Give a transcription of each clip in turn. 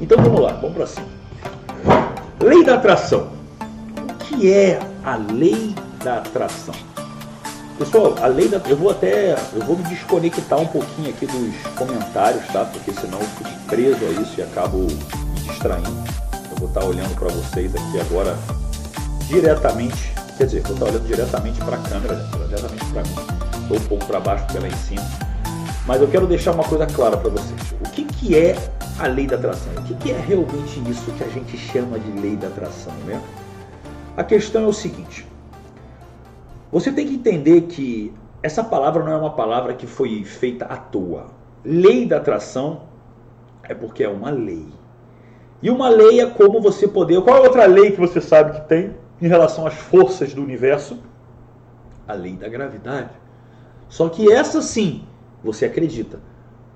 Então vamos lá, vamos para cima. Lei da atração. O que é a lei da atração? Pessoal, a lei da. Eu vou até. Eu vou me desconectar um pouquinho aqui dos comentários, tá? Porque senão eu fico preso a isso e acabo me distraindo. Eu vou estar olhando para vocês aqui agora diretamente. Quer dizer, vou estar olhando diretamente para a câmera, né? diretamente para mim. Estou um pouco para baixo, porque ela em cima. Mas eu quero deixar uma coisa clara para vocês. O que, que é a lei da atração? O que, é realmente isso que a gente chama de lei da atração, né? A questão é o seguinte: você tem que entender que essa palavra não é uma palavra que foi feita à toa. Lei da atração é porque é uma lei. E uma lei é como você poder. Qual é outra lei que você sabe que tem em relação às forças do universo? A lei da gravidade. Só que essa sim, você acredita.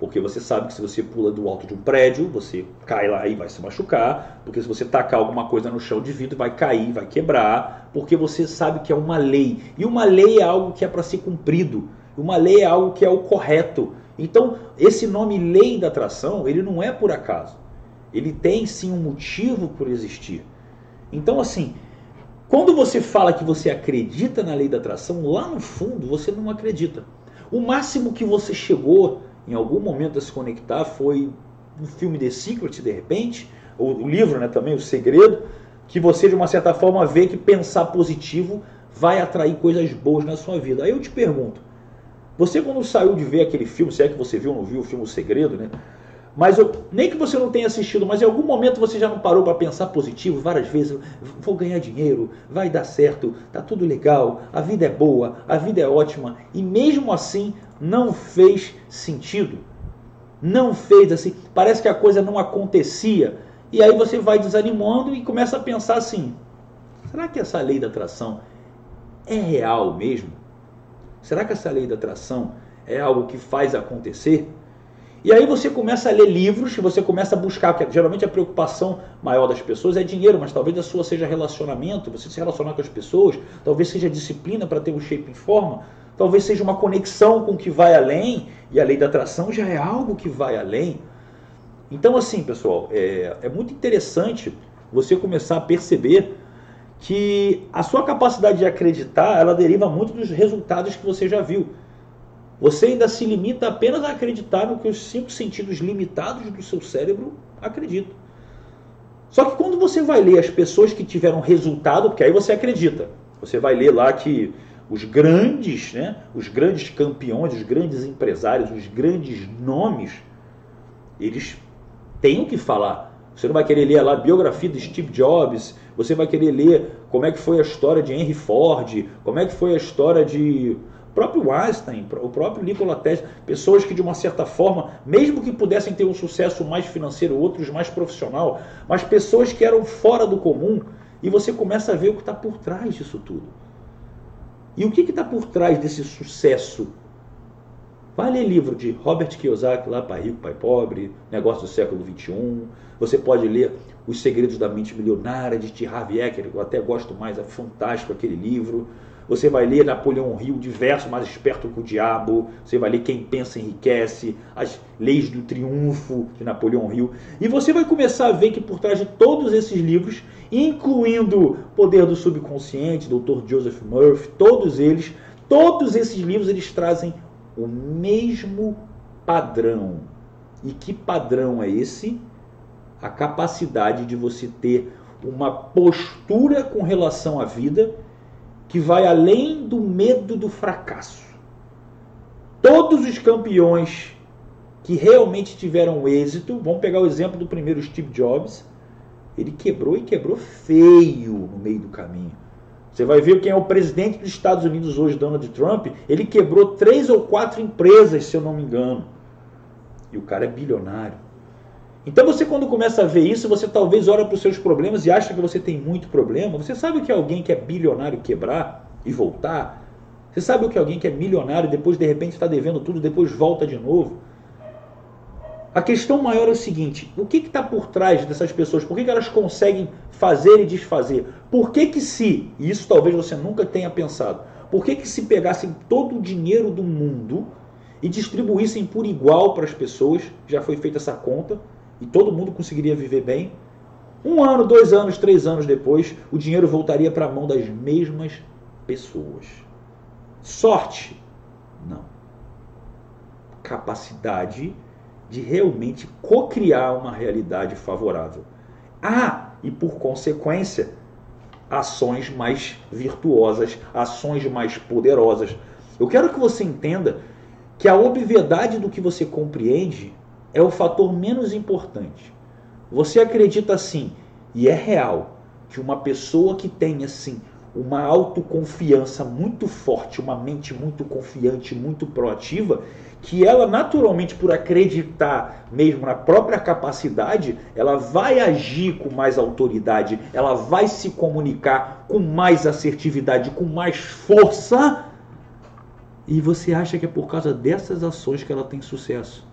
Porque você sabe que se você pula do alto de um prédio, você cai lá e vai se machucar. Porque se você tacar alguma coisa no chão de vidro, vai cair, vai quebrar. Porque você sabe que é uma lei. E uma lei é algo que é para ser cumprido. Uma lei é algo que é o correto. Então, esse nome lei da atração, ele não é por acaso. Ele tem sim um motivo por existir. Então, assim, quando você fala que você acredita na lei da atração, lá no fundo você não acredita. O máximo que você chegou em algum momento a se conectar foi um filme The Secret, de repente, ou o livro né, também, O Segredo, que você de uma certa forma vê que pensar positivo vai atrair coisas boas na sua vida. Aí eu te pergunto, você quando saiu de ver aquele filme, se é que você viu ou não viu o filme O Segredo, né? Mas eu, nem que você não tenha assistido, mas em algum momento você já não parou para pensar positivo várias vezes. Vou ganhar dinheiro, vai dar certo, tá tudo legal, a vida é boa, a vida é ótima. E mesmo assim não fez sentido. Não fez assim. Parece que a coisa não acontecia. E aí você vai desanimando e começa a pensar assim: será que essa lei da atração é real mesmo? Será que essa lei da atração é algo que faz acontecer? E aí você começa a ler livros, você começa a buscar, porque geralmente a preocupação maior das pessoas é dinheiro, mas talvez a sua seja relacionamento, você se relacionar com as pessoas, talvez seja disciplina para ter um shape em forma, talvez seja uma conexão com o que vai além, e a lei da atração já é algo que vai além. Então, assim, pessoal, é, é muito interessante você começar a perceber que a sua capacidade de acreditar, ela deriva muito dos resultados que você já viu. Você ainda se limita apenas a acreditar no que os cinco sentidos limitados do seu cérebro acreditam. Só que quando você vai ler as pessoas que tiveram resultado, porque aí você acredita, você vai ler lá que os grandes, né, os grandes campeões, os grandes empresários, os grandes nomes, eles têm o que falar. Você não vai querer ler lá a biografia de Steve Jobs, você vai querer ler como é que foi a história de Henry Ford, como é que foi a história de próprio Einstein, o próprio Nikola Tesla, pessoas que de uma certa forma, mesmo que pudessem ter um sucesso mais financeiro, outros mais profissional, mas pessoas que eram fora do comum, e você começa a ver o que está por trás disso tudo. E o que está por trás desse sucesso? Vai ler livro de Robert Kiyosaki, lá Pai Rico, Pai Pobre, Negócio do Século XXI. Você pode ler Os Segredos da Mente Milionária, de T. Harv Eker, eu até gosto mais, é fantástico aquele livro. Você vai ler Napoleão Hill, diverso, mais esperto que o diabo. Você vai ler Quem Pensa Enriquece, as leis do triunfo de Napoleão Hill. E você vai começar a ver que por trás de todos esses livros, incluindo Poder do Subconsciente, Dr. Joseph Murphy, todos eles, todos esses livros eles trazem o mesmo padrão. E que padrão é esse? A capacidade de você ter uma postura com relação à vida que vai além do medo do fracasso. Todos os campeões que realmente tiveram êxito, vamos pegar o exemplo do primeiro Steve Jobs, ele quebrou e quebrou feio no meio do caminho. Você vai ver quem é o presidente dos Estados Unidos hoje, Donald Trump, ele quebrou três ou quatro empresas, se eu não me engano. E o cara é bilionário. Então você quando começa a ver isso, você talvez olha para os seus problemas e acha que você tem muito problema. Você sabe o que é alguém que é bilionário quebrar e voltar? Você sabe o que é alguém que é milionário depois de repente está devendo tudo, depois volta de novo? A questão maior é o seguinte: o que está por trás dessas pessoas? Por que, que elas conseguem fazer e desfazer? Por que, que se, e isso talvez você nunca tenha pensado, por que, que se pegassem todo o dinheiro do mundo e distribuíssem por igual para as pessoas, já foi feita essa conta, e todo mundo conseguiria viver bem. Um ano, dois anos, três anos depois, o dinheiro voltaria para a mão das mesmas pessoas. Sorte? Não. Capacidade de realmente co-criar uma realidade favorável. Ah, e por consequência, ações mais virtuosas, ações mais poderosas. Eu quero que você entenda que a obviedade do que você compreende é o fator menos importante. Você acredita assim, e é real, que uma pessoa que tem assim uma autoconfiança muito forte, uma mente muito confiante, muito proativa, que ela naturalmente por acreditar mesmo na própria capacidade, ela vai agir com mais autoridade, ela vai se comunicar com mais assertividade, com mais força. E você acha que é por causa dessas ações que ela tem sucesso?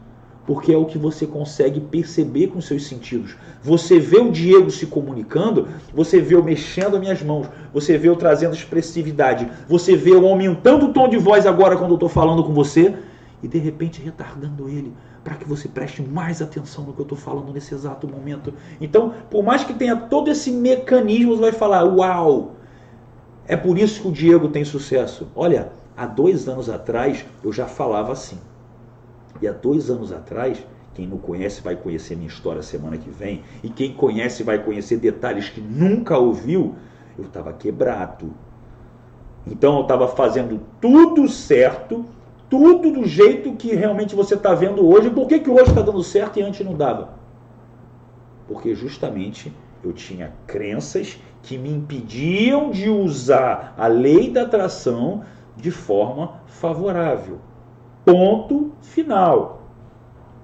Porque é o que você consegue perceber com seus sentidos. Você vê o Diego se comunicando, você vê eu mexendo as minhas mãos, você vê eu trazendo expressividade, você vê eu aumentando o tom de voz agora quando eu estou falando com você e de repente retardando ele para que você preste mais atenção no que eu estou falando nesse exato momento. Então, por mais que tenha todo esse mecanismo, você vai falar: Uau! É por isso que o Diego tem sucesso. Olha, há dois anos atrás eu já falava assim. E há dois anos atrás, quem não conhece vai conhecer minha história semana que vem. E quem conhece vai conhecer detalhes que nunca ouviu. Eu estava quebrado. Então eu estava fazendo tudo certo, tudo do jeito que realmente você está vendo hoje. Por que, que hoje está dando certo e antes não dava? Porque justamente eu tinha crenças que me impediam de usar a lei da atração de forma favorável. Ponto final.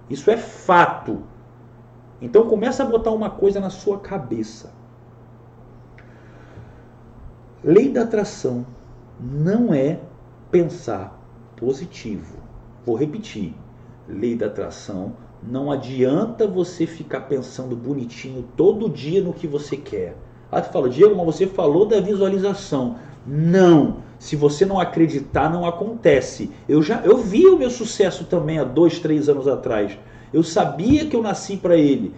Isso é fato. Então começa a botar uma coisa na sua cabeça. Lei da atração não é pensar positivo. Vou repetir. Lei da atração não adianta você ficar pensando bonitinho todo dia no que você quer. Ah, tu fala, Diego, mas você falou da visualização. Não. Se você não acreditar, não acontece. Eu já eu vi o meu sucesso também há dois, três anos atrás. Eu sabia que eu nasci para ele.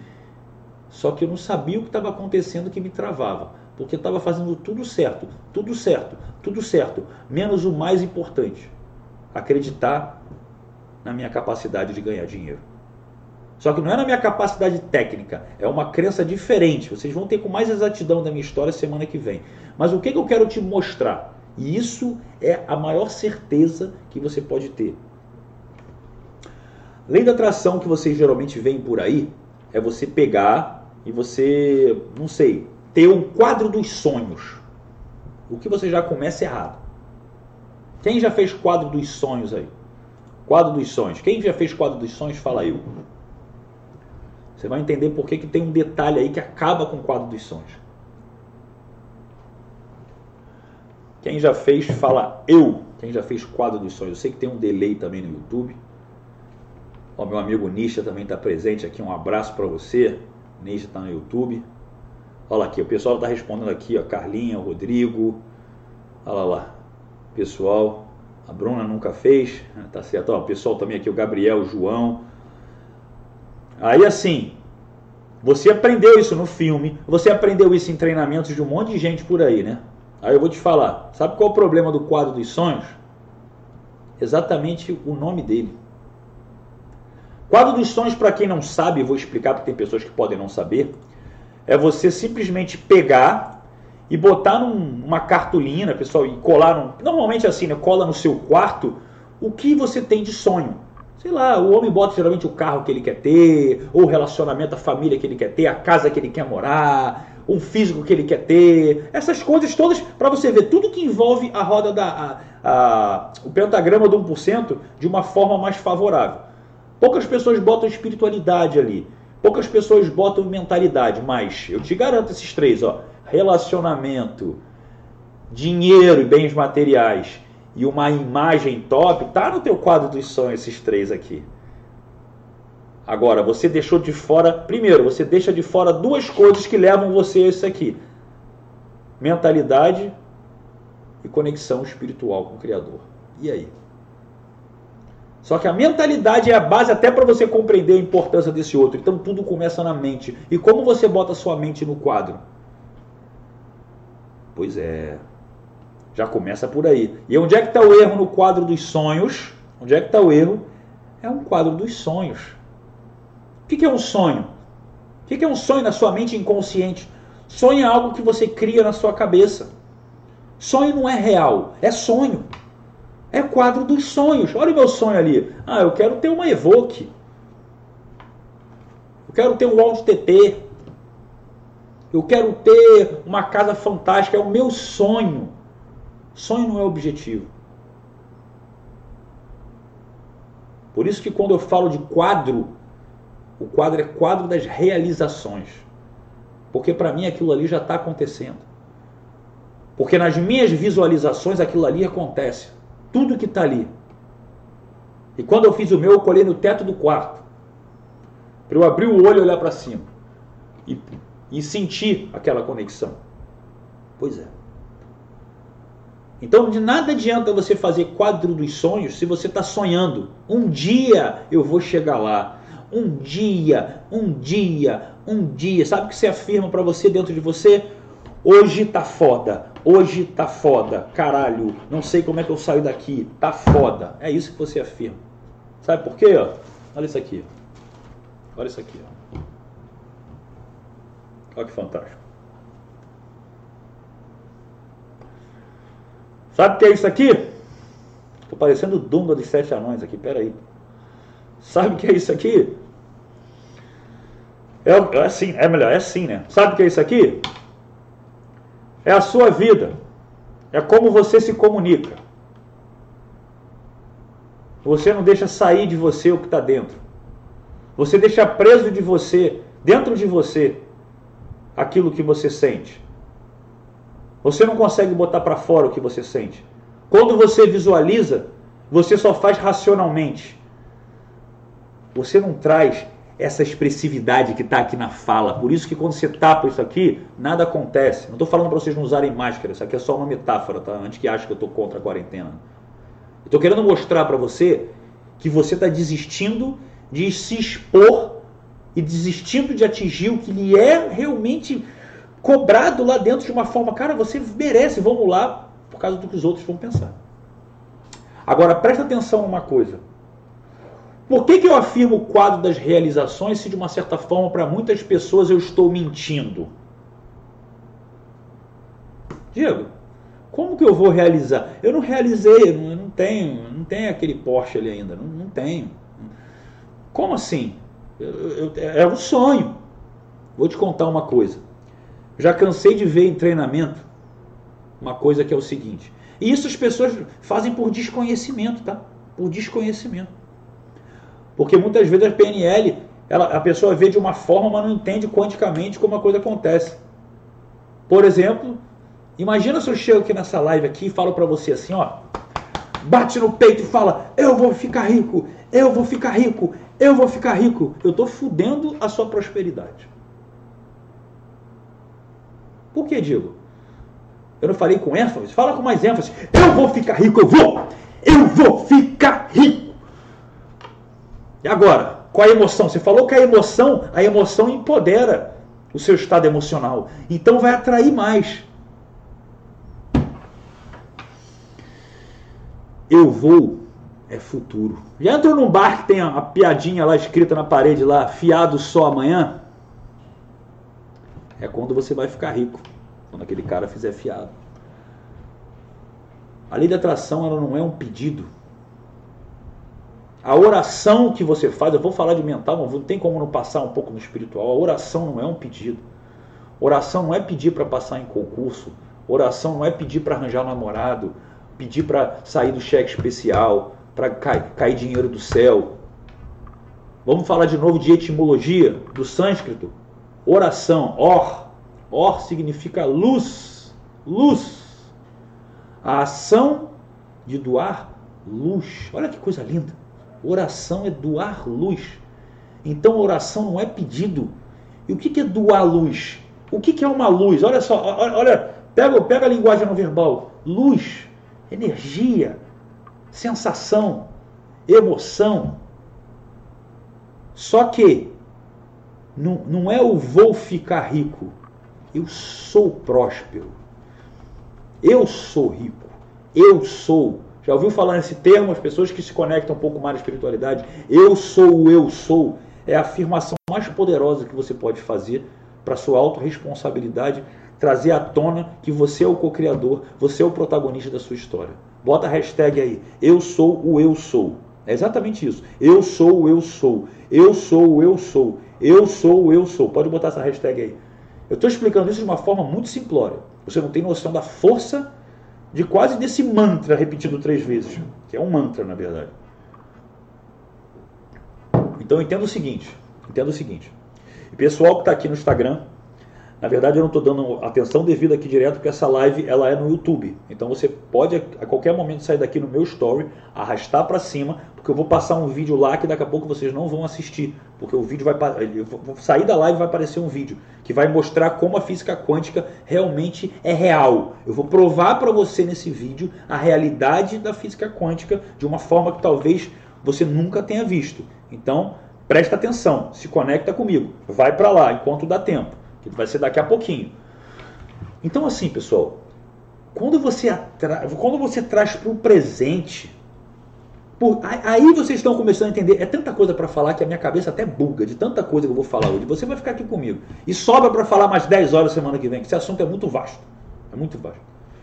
Só que eu não sabia o que estava acontecendo que me travava. Porque estava fazendo tudo certo, tudo certo, tudo certo. Menos o mais importante: acreditar na minha capacidade de ganhar dinheiro. Só que não é na minha capacidade técnica, é uma crença diferente. Vocês vão ter com mais exatidão da minha história semana que vem. Mas o que, que eu quero te mostrar? E isso é a maior certeza que você pode ter. Lei da atração que vocês geralmente veem por aí é você pegar e você, não sei, ter um quadro dos sonhos. O que você já começa errado. Quem já fez quadro dos sonhos aí? Quadro dos sonhos. Quem já fez quadro dos sonhos, fala eu. Você vai entender por que, que tem um detalhe aí que acaba com o quadro dos sonhos. Quem já fez, fala eu. Quem já fez quadro dos sonhos. Eu sei que tem um delay também no YouTube. O meu amigo Nisha também está presente aqui. Um abraço para você. Nisha está no YouTube. Olha aqui, o pessoal está respondendo aqui, ó. Carlinha, Rodrigo. Olha lá. Pessoal. A Bruna nunca fez. Tá certo. Ó, o pessoal também aqui, o Gabriel, o João. Aí assim, você aprendeu isso no filme, você aprendeu isso em treinamentos de um monte de gente por aí, né? Aí eu vou te falar, sabe qual é o problema do quadro dos sonhos? Exatamente o nome dele. Quadro dos sonhos, para quem não sabe, vou explicar porque tem pessoas que podem não saber, é você simplesmente pegar e botar numa cartolina, pessoal, e colar, num, normalmente assim, né, cola no seu quarto o que você tem de sonho. Sei lá, o homem bota geralmente o carro que ele quer ter, ou o relacionamento, a família que ele quer ter, a casa que ele quer morar, um físico que ele quer ter, essas coisas todas para você ver tudo que envolve a roda da a, a, o pentagrama do 1% de uma forma mais favorável. Poucas pessoas botam espiritualidade ali, poucas pessoas botam mentalidade, mas eu te garanto esses três, ó, relacionamento, dinheiro e bens materiais e uma imagem top, tá no teu quadro dos sonhos esses três aqui. Agora, você deixou de fora, primeiro, você deixa de fora duas coisas que levam você a isso aqui: mentalidade e conexão espiritual com o Criador. E aí? Só que a mentalidade é a base até para você compreender a importância desse outro. Então tudo começa na mente. E como você bota sua mente no quadro? Pois é. Já começa por aí. E onde é que está o erro no quadro dos sonhos? Onde é que está o erro? É um quadro dos sonhos. O que é um sonho? O que é um sonho na sua mente inconsciente? Sonho é algo que você cria na sua cabeça. Sonho não é real, é sonho. É quadro dos sonhos. Olha o meu sonho ali. Ah, eu quero ter uma Evoque. Eu quero ter um Audi TT. Eu quero ter uma casa fantástica. É o meu sonho. Sonho não é objetivo. Por isso que quando eu falo de quadro, o quadro é quadro das realizações. Porque para mim aquilo ali já está acontecendo. Porque nas minhas visualizações aquilo ali acontece. Tudo que está ali. E quando eu fiz o meu, eu colhei no teto do quarto. Para eu abrir o olho e olhar para cima. E, e sentir aquela conexão. Pois é. Então, de nada adianta você fazer quadro dos sonhos se você está sonhando. Um dia eu vou chegar lá. Um dia, um dia, um dia. Sabe o que você afirma para você dentro de você? Hoje tá foda. Hoje tá foda. Caralho, não sei como é que eu saio daqui. Tá foda. É isso que você afirma. Sabe por quê? Olha isso aqui. Olha isso aqui. Olha que fantástico. Sabe o que é isso aqui? Estou parecendo o Dunga dos Sete Anões aqui, peraí. Sabe o que é isso aqui? É, é assim, é melhor, é assim, né? Sabe o que é isso aqui? É a sua vida. É como você se comunica. Você não deixa sair de você o que está dentro. Você deixa preso de você, dentro de você, aquilo que você sente. Você não consegue botar para fora o que você sente. Quando você visualiza, você só faz racionalmente. Você não traz essa expressividade que está aqui na fala. Por isso que quando você tapa isso aqui, nada acontece. Não estou falando para vocês não usarem máscara, isso aqui é só uma metáfora, tá? Antes que achem que eu estou contra a quarentena. Estou querendo mostrar para você que você está desistindo de se expor e desistindo de atingir o que lhe é realmente cobrado lá dentro de uma forma, cara, você merece, vamos lá, por causa do que os outros vão pensar. Agora, presta atenção numa coisa. Por que, que eu afirmo o quadro das realizações se, de uma certa forma, para muitas pessoas eu estou mentindo? Diego, como que eu vou realizar? Eu não realizei, eu não tenho, não tenho aquele Porsche ali ainda, não, não tenho. Como assim? Eu, é um sonho. Vou te contar uma coisa. Já cansei de ver em treinamento uma coisa que é o seguinte. E isso as pessoas fazem por desconhecimento, tá? Por desconhecimento. Porque muitas vezes a PNL, ela, a pessoa vê de uma forma, mas não entende quanticamente como a coisa acontece. Por exemplo, imagina se eu chego aqui nessa live aqui e falo para você assim, ó, bate no peito e fala: "Eu vou ficar rico, eu vou ficar rico, eu vou ficar rico". Eu estou fudendo a sua prosperidade. Por que digo? Eu não falei com ênfase? Fala com mais ênfase. Eu vou ficar rico, eu vou! Eu vou ficar rico! E agora, qual a emoção? Você falou que a emoção, a emoção empodera o seu estado emocional. Então vai atrair mais. Eu vou é futuro. Já entrou num bar que tem a, piadinha lá escrita na parede lá, fiado só amanhã? é quando você vai ficar rico, quando aquele cara fizer fiado. A lei da atração ela não é um pedido. A oração que você faz, eu vou falar de mental, mas não tem como não passar um pouco no espiritual. A oração não é um pedido. Oração não é pedir para passar em concurso. Oração não é pedir para arranjar namorado, pedir para sair do cheque especial, para cair, cair dinheiro do céu. Vamos falar de novo de etimologia do sânscrito. Oração, or. Or significa luz. Luz. A ação de doar luz. Olha que coisa linda. Oração é doar luz. Então oração não é pedido. E o que é doar luz? O que é uma luz? Olha só, olha, pega, pega a linguagem não verbal. Luz, energia, sensação. emoção. Só que não, não é o vou ficar rico, eu sou próspero. Eu sou rico. Eu sou. Já ouviu falar nesse termo? As pessoas que se conectam um pouco mais à espiritualidade. Eu sou o eu sou. É a afirmação mais poderosa que você pode fazer para sua autorresponsabilidade, trazer à tona que você é o co-criador, você é o protagonista da sua história. Bota a hashtag aí. Eu sou o eu sou. É exatamente isso. Eu sou o eu sou. Eu sou o eu sou. Eu sou o eu sou. Pode botar essa hashtag aí. Eu estou explicando isso de uma forma muito simplória. Você não tem noção da força de quase desse mantra repetido três vezes, que é um mantra, na verdade. Então entenda o seguinte, entenda o seguinte. O pessoal que está aqui no Instagram, na verdade, eu não estou dando atenção devida aqui direto, porque essa live ela é no YouTube. Então você pode a qualquer momento sair daqui no meu story, arrastar para cima, porque eu vou passar um vídeo lá que daqui a pouco vocês não vão assistir, porque o vídeo vai sair da live vai aparecer um vídeo que vai mostrar como a física quântica realmente é real. Eu vou provar para você nesse vídeo a realidade da física quântica de uma forma que talvez você nunca tenha visto. Então, presta atenção, se conecta comigo, vai para lá enquanto dá tempo que vai ser daqui a pouquinho. Então, assim, pessoal, quando você, atra... quando você traz para o presente, por... aí vocês estão começando a entender. É tanta coisa para falar que a minha cabeça até buga de tanta coisa que eu vou falar hoje. Você vai ficar aqui comigo. E sobra para falar mais 10 horas semana que vem, que esse assunto é muito vasto. É muito vasto.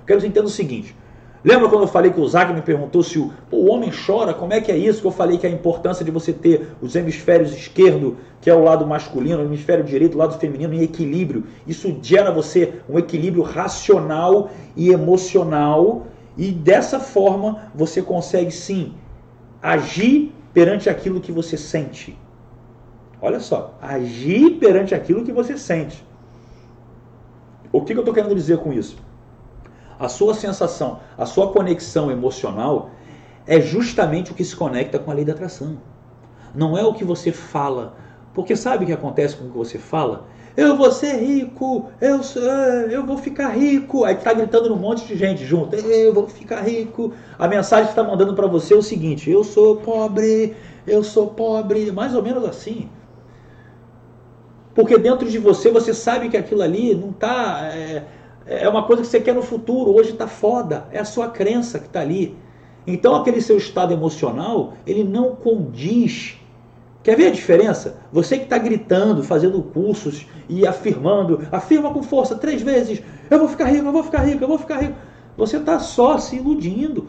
Quero que você o seguinte: Lembra quando eu falei que o Zag me perguntou se o, o homem chora? Como é que é isso? Que eu falei que a importância de você ter os hemisférios esquerdo, que é o lado masculino, o hemisfério direito, o lado feminino, em equilíbrio. Isso gera você um equilíbrio racional e emocional. E dessa forma você consegue sim agir perante aquilo que você sente. Olha só, agir perante aquilo que você sente. O que, eu estou querendo dizer com isso? a sua sensação, a sua conexão emocional é justamente o que se conecta com a lei da atração. Não é o que você fala. Porque sabe o que acontece com o que você fala? Eu vou ser rico, eu, eh, eu vou ficar rico. Aí está gritando um monte de gente junto. Eu vou ficar rico. A mensagem que está mandando para você é o seguinte: eu sou pobre, eu sou pobre. Mais ou menos assim. Porque dentro de você você sabe que aquilo ali não está. É, é uma coisa que você quer no futuro, hoje está foda, é a sua crença que está ali. Então aquele seu estado emocional, ele não condiz. Quer ver a diferença? Você que está gritando, fazendo cursos e afirmando, afirma com força três vezes, eu vou ficar rico, eu vou ficar rico, eu vou ficar rico. Você está só se iludindo.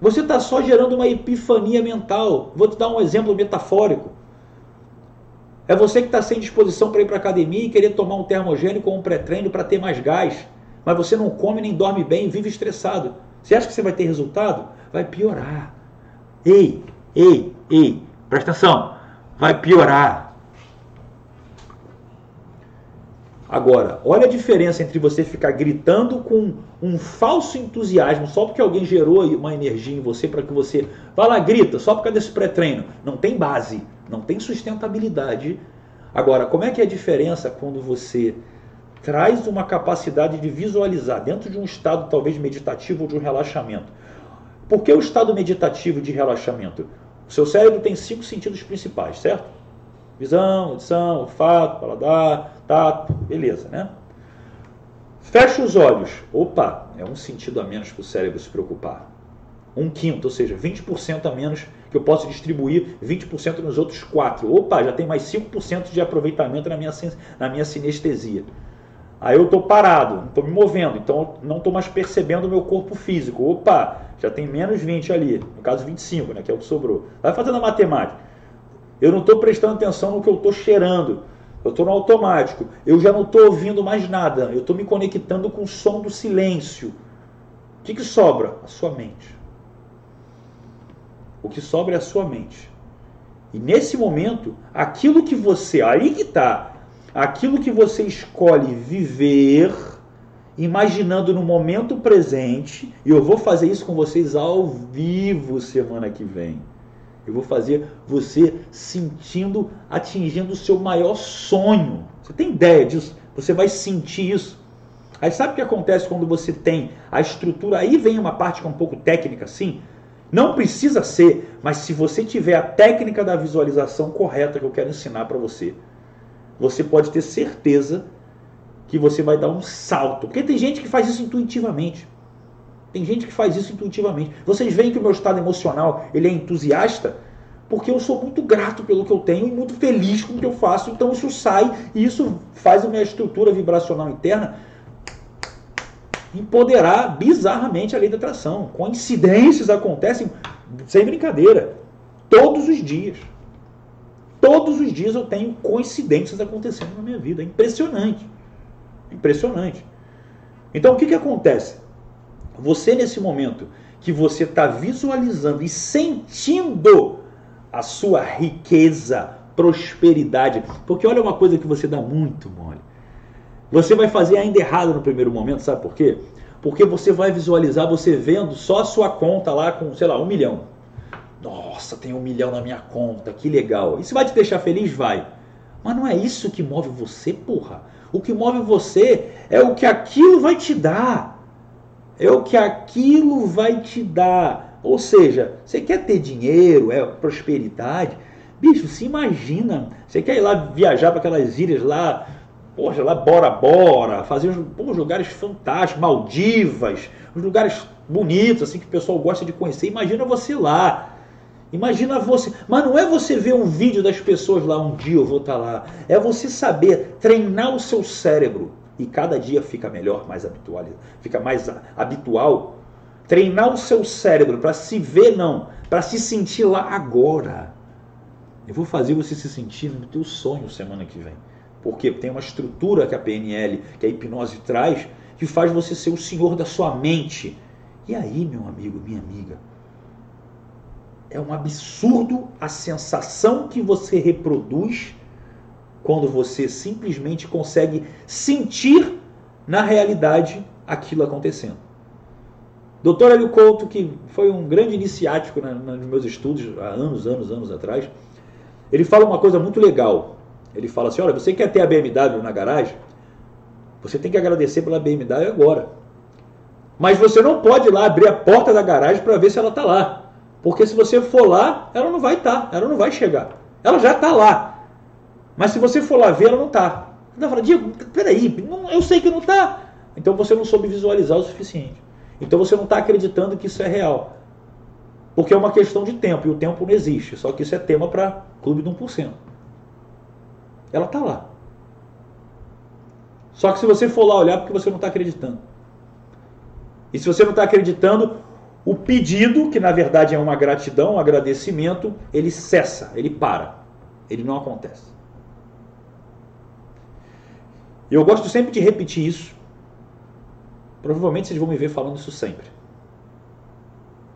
Você está só gerando uma epifania mental. Vou te dar um exemplo metafórico. É você que está sem disposição para ir para a academia e querer tomar um termogênico ou um pré-treino para ter mais gás. Mas você não come nem dorme bem vive estressado. Você acha que você vai ter resultado? Vai piorar. Ei, ei, ei, presta atenção. Vai piorar. Agora, olha a diferença entre você ficar gritando com um falso entusiasmo só porque alguém gerou uma energia em você para que você vá lá, grita, só por causa desse pré-treino. Não tem base não tem sustentabilidade. Agora, como é que é a diferença quando você traz uma capacidade de visualizar dentro de um estado talvez meditativo ou de um relaxamento? Por que o estado meditativo de relaxamento? O seu cérebro tem cinco sentidos principais, certo? Visão, audição, olfato, paladar, tato, beleza, né? Fecha os olhos. Opa, é um sentido a menos para o cérebro se preocupar. Um quinto, ou seja, 20% a menos que eu posso distribuir 20% nos outros quatro. Opa, já tem mais 5% de aproveitamento na minha, na minha sinestesia. Aí eu estou parado, não estou me movendo, então não estou mais percebendo o meu corpo físico. Opa, já tem menos 20 ali, no caso 25, né, que é o que sobrou. Vai fazendo a matemática. Eu não estou prestando atenção no que eu estou cheirando. Eu estou no automático. Eu já não estou ouvindo mais nada. Eu estou me conectando com o som do silêncio. O que, que sobra? A sua mente. O que sobra é a sua mente. E nesse momento, aquilo que você, aí que está, aquilo que você escolhe viver, imaginando no momento presente, e eu vou fazer isso com vocês ao vivo semana que vem. Eu vou fazer você sentindo, atingindo o seu maior sonho. Você tem ideia disso? Você vai sentir isso. Aí sabe o que acontece quando você tem a estrutura? Aí vem uma parte que é um pouco técnica assim Não precisa ser, mas se você tiver a técnica da visualização correta que eu quero ensinar para você, você pode ter certeza que você vai dar um salto. Porque tem gente que faz isso intuitivamente. Tem gente que faz isso intuitivamente. Vocês veem que o meu estado emocional ele é entusiasta porque eu sou muito grato pelo que eu tenho e muito feliz com o que eu faço. Então isso sai e isso faz a minha estrutura vibracional interna empoderar bizarramente a lei da atração. Coincidências acontecem sem brincadeira, todos os dias. Todos os dias eu tenho coincidências acontecendo na minha vida. É impressionante. Impressionante. Então o que, que acontece? Você, nesse momento que você está visualizando e sentindo a sua riqueza, prosperidade, porque olha uma coisa que você dá muito mole. Você vai fazer ainda errado no primeiro momento, sabe por quê? Porque você vai visualizar você vendo só a sua conta lá com, sei lá, um milhão. Nossa, tem um milhão na minha conta, que legal. Isso vai te deixar feliz? Vai. Mas não é isso que move você, porra. O que move você é o que aquilo vai te dar. É o que aquilo vai te dar. Ou seja, você quer ter dinheiro, é prosperidade. Bicho, se imagina. Você quer ir lá viajar para aquelas ilhas lá Poxa, lá Bora Bora, fazer uns, uns lugares fantásticos, Maldivas, uns lugares bonitos, assim, que o pessoal gosta de conhecer. Imagina você lá. Imagina você. Mas não é você ver um vídeo das pessoas lá, um dia eu vou estar tá lá. É você saber treinar o seu cérebro. E cada dia fica melhor, mais habitual, fica mais habitual. Treinar o seu cérebro para se ver, não, para se sentir lá agora. Eu vou fazer você se sentir no teu sonho semana que vem porque tem uma estrutura que a PNL, que a hipnose traz, que faz você ser o senhor da sua mente. E aí, meu amigo, minha amiga, é um absurdo a sensação que você reproduz quando você simplesmente consegue sentir na realidade aquilo acontecendo. Doutor Hélio Couto, que foi um grande iniciático nos meus estudos há anos, anos, anos atrás, ele fala uma coisa muito legal. Ele fala assim: olha, você quer ter a BMW na garagem? Você tem que agradecer pela BMW agora. Mas você não pode ir lá abrir a porta da garagem para ver se ela está lá. Porque se você for lá, ela não vai estar, tá, ela não vai chegar. Ela já está lá. Mas se você for lá ver, ela não está. Ela fala, Diego, peraí, não, eu sei que não está. Então você não soube visualizar o suficiente. Então você não está acreditando que isso é real. Porque é uma questão de tempo, e o tempo não existe. Só que isso é tema para clube de 1%. Ela está lá. Só que se você for lá olhar, é porque você não está acreditando. E se você não está acreditando, o pedido, que na verdade é uma gratidão, um agradecimento, ele cessa, ele para. Ele não acontece. Eu gosto sempre de repetir isso. Provavelmente vocês vão me ver falando isso sempre.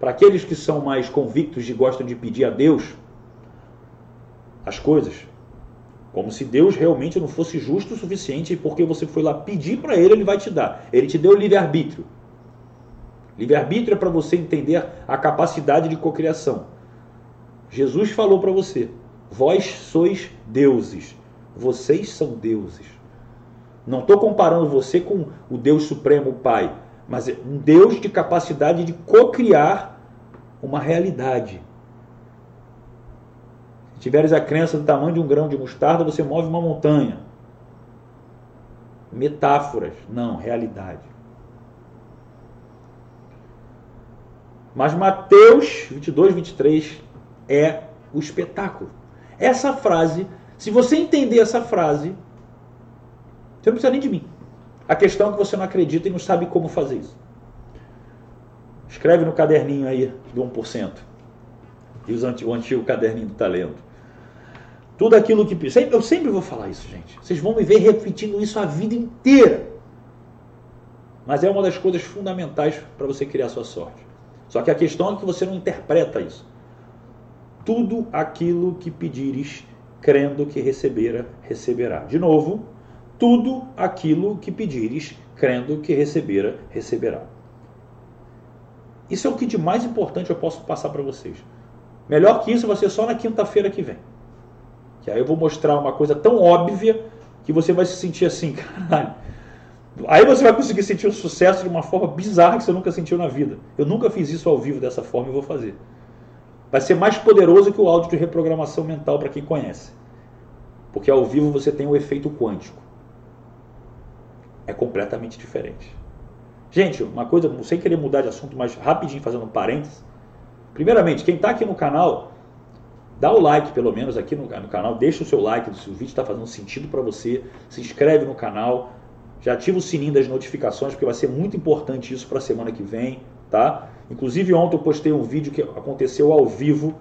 Para aqueles que são mais convictos e gostam de pedir a Deus as coisas, como se Deus realmente não fosse justo o suficiente porque você foi lá pedir para Ele, Ele vai te dar. Ele te deu livre-arbítrio. Livre-arbítrio é para você entender a capacidade de cocriação. Jesus falou para você: Vós sois deuses. Vocês são deuses. Não estou comparando você com o Deus Supremo Pai, mas é um Deus de capacidade de cocriar uma realidade tiveres a crença do tamanho de um grão de mostarda, você move uma montanha. Metáforas, não, realidade. Mas Mateus 22, 23 é o espetáculo. Essa frase, se você entender essa frase, você não precisa nem de mim. A questão é que você não acredita e não sabe como fazer isso. Escreve no caderninho aí do 1%. E o antigo caderninho do talento. Tudo aquilo que. Eu sempre vou falar isso, gente. Vocês vão me ver repetindo isso a vida inteira. Mas é uma das coisas fundamentais para você criar sua sorte. Só que a questão é que você não interpreta isso. Tudo aquilo que pedires, crendo que recebera, receberá. De novo, tudo aquilo que pedires, crendo que recebera, receberá. Isso é o que de mais importante eu posso passar para vocês. Melhor que isso vai ser só na quinta-feira que vem. Que aí eu vou mostrar uma coisa tão óbvia que você vai se sentir assim, caralho. Aí você vai conseguir sentir o sucesso de uma forma bizarra que você nunca sentiu na vida. Eu nunca fiz isso ao vivo dessa forma e vou fazer. Vai ser mais poderoso que o áudio de reprogramação mental para quem conhece. Porque ao vivo você tem o efeito quântico. É completamente diferente. Gente, uma coisa, sem querer mudar de assunto, mas rapidinho fazendo um parênteses. Primeiramente, quem está aqui no canal, dá o like pelo menos aqui no, no canal, deixa o seu like se o vídeo está fazendo sentido para você, se inscreve no canal, já ativa o sininho das notificações, porque vai ser muito importante isso para a semana que vem, tá? Inclusive ontem eu postei um vídeo que aconteceu ao vivo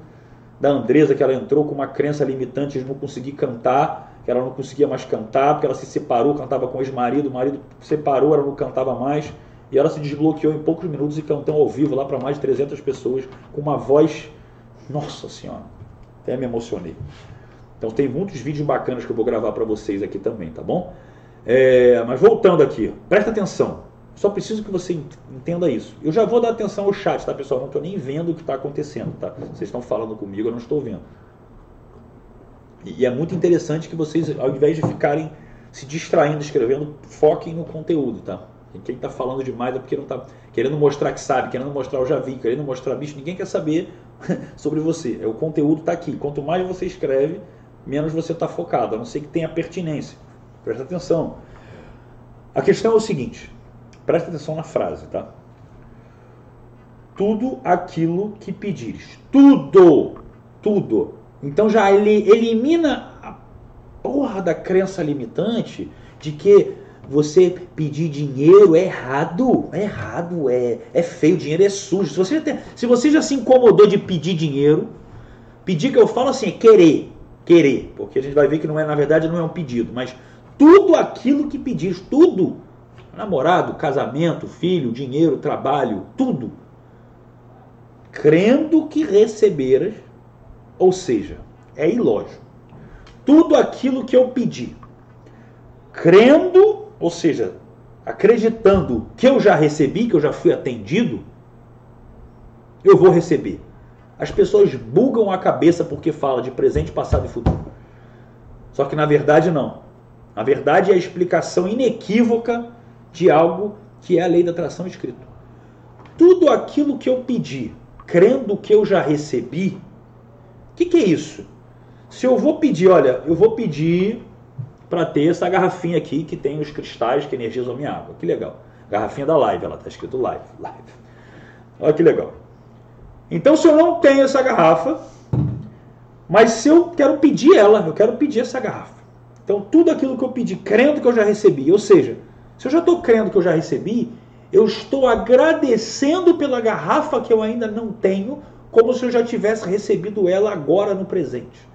da Andresa, que ela entrou com uma crença limitante de não conseguir cantar, que ela não conseguia mais cantar, porque ela se separou, cantava com o ex-marido, o marido separou, ela não cantava mais, e ela se desbloqueou em poucos minutos e cantou ao vivo lá para mais de 300 pessoas, com uma voz, nossa senhora, até me emocionei. Então tem muitos vídeos bacanas que eu vou gravar para vocês aqui também, tá bom? É, mas voltando aqui, presta atenção. Só preciso que você entenda isso. Eu já vou dar atenção ao chat, tá, pessoal? Não estou nem vendo o que está acontecendo, tá? Vocês estão falando comigo, eu não estou vendo. E é muito interessante que vocês, ao invés de ficarem se distraindo, escrevendo, foquem no conteúdo, tá? Quem está falando demais é porque não está querendo mostrar que sabe, querendo mostrar o já vi, querendo mostrar bicho. Ninguém quer saber sobre você. É, o conteúdo está aqui. Quanto mais você escreve, menos você está focado, a não ser que tenha pertinência. Presta atenção. A questão é o seguinte: presta atenção na frase, tá? Tudo aquilo que pedires. Tudo! Tudo. Então já ele elimina a porra da crença limitante de que você pedir dinheiro é errado, é errado, é, é feio, dinheiro é sujo. Se você, já se você já se incomodou de pedir dinheiro, pedir que eu falo assim é querer, querer, porque a gente vai ver que não é, na verdade, não é um pedido, mas tudo aquilo que pedis, tudo. Namorado, casamento, filho, dinheiro, trabalho, tudo. Crendo que receberas, ou seja, é ilógico. Tudo aquilo que eu pedi, crendo, ou seja, acreditando que eu já recebi, que eu já fui atendido, eu vou receber. As pessoas bugam a cabeça porque fala de presente, passado e futuro. Só que na verdade não. Na verdade, é a explicação inequívoca de algo que é a lei da atração escrito. Tudo aquilo que eu pedi, crendo que eu já recebi, o que, que é isso? Se eu vou pedir, olha, eu vou pedir para ter essa garrafinha aqui que tem os cristais que energizam minha água. Que legal. Garrafinha da live, ela está escrito live, live. Olha que legal. Então, se eu não tenho essa garrafa, mas se eu quero pedir ela, eu quero pedir essa garrafa. Então, tudo aquilo que eu pedi, crendo que eu já recebi, ou seja, se eu já estou crendo que eu já recebi, eu estou agradecendo pela garrafa que eu ainda não tenho, como se eu já tivesse recebido ela agora no presente.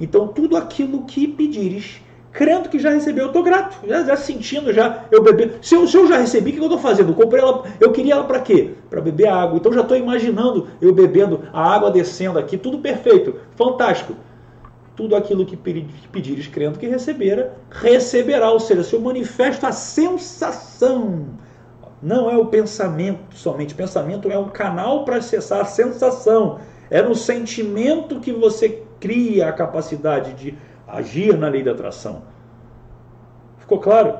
Então, tudo aquilo que pedires, crendo que já recebeu, eu estou grato, já, já, sentindo, já eu beber. Se eu, se eu já recebi, o que eu estou fazendo? Eu comprei ela, eu queria ela para quê? Para beber água. Então já estou imaginando eu bebendo a água descendo aqui, tudo perfeito, fantástico tudo aquilo que pedires crendo que recebera, receberá. Ou seja, se eu manifesto a sensação, não é o pensamento somente. Pensamento é um canal para acessar a sensação. É no sentimento que você cria a capacidade de agir na lei da atração. Ficou claro?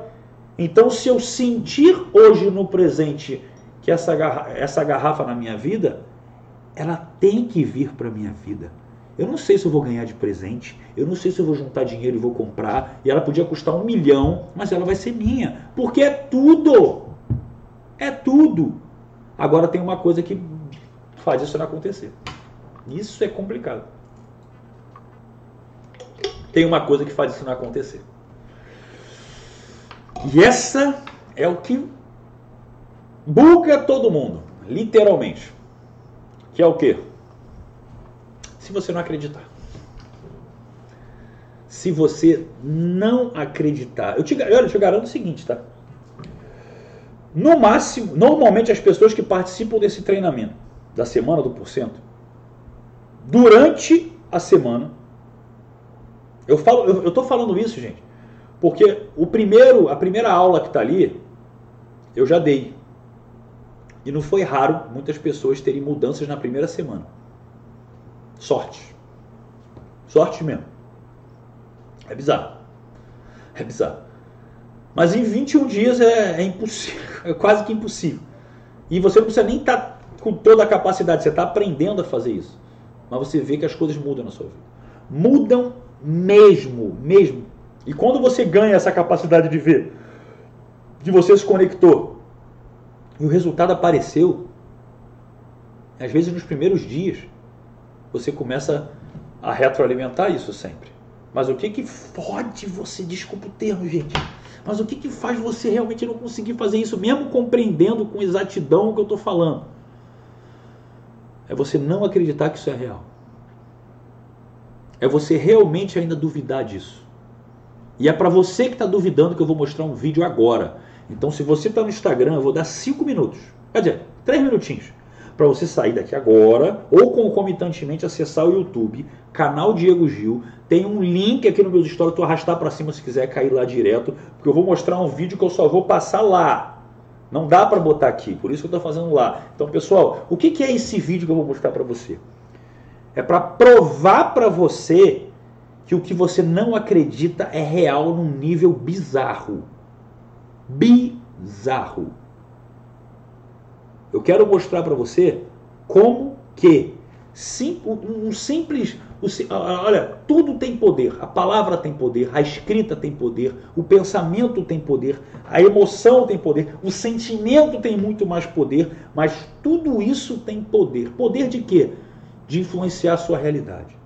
Então, se eu sentir hoje no presente que essa garrafa, essa garrafa na minha vida, ela tem que vir para a minha vida eu não sei se eu vou ganhar de presente, eu não sei se eu vou juntar dinheiro e vou comprar, e ela podia custar um milhão, mas ela vai ser minha, porque é tudo. É tudo. Agora tem uma coisa que faz isso não acontecer. Isso é complicado. Tem uma coisa que faz isso não acontecer. E essa é o que buga todo mundo, literalmente. Que é o quê? Se você não acreditar. Se você não acreditar. Eu te, eu te garanto o seguinte, tá? No máximo, normalmente as pessoas que participam desse treinamento, da semana do porcento, durante a semana, eu falo, eu, eu tô falando isso, gente, porque o primeiro, a primeira aula que está ali, eu já dei. E não foi raro muitas pessoas terem mudanças na primeira semana. Sorte. Sorte mesmo. É bizarro. É bizarro. Mas em 21 dias é, é impossível, é quase que impossível. E você não precisa nem estar tá com toda a capacidade, você está aprendendo a fazer isso. Mas você vê que as coisas mudam na sua vida. Mudam mesmo, mesmo. E quando você ganha essa capacidade de ver, de você se conectou, e o resultado apareceu, às vezes nos primeiros dias, você começa a retroalimentar isso sempre. Mas o que que fode você, desculpa o termo, gente, mas o que que faz você realmente não conseguir fazer isso, mesmo compreendendo com exatidão o que eu estou falando? É você não acreditar que isso é real. É você realmente ainda duvidar disso. E é para você que está duvidando que eu vou mostrar um vídeo agora. Então, se você está no Instagram, eu vou dar 5 minutos. Quer dizer, 3 minutinhos para você sair daqui agora ou concomitantemente acessar o YouTube, canal Diego Gil. Tem um link aqui no meu stories, tu arrastar para cima se quiser cair lá direto, porque eu vou mostrar um vídeo que eu só vou passar lá. Não dá para botar aqui, por isso que eu estou fazendo lá. Então, pessoal, o que, que é esse vídeo que eu vou mostrar para você? É para provar para você que o que você não acredita é real num nível bizarro. Bizarro. Eu quero mostrar para você como que sim, um simples. Olha, tudo tem poder. A palavra tem poder, a escrita tem poder, o pensamento tem poder, a emoção tem poder, o sentimento tem muito mais poder, mas tudo isso tem poder. Poder de quê? De influenciar a sua realidade.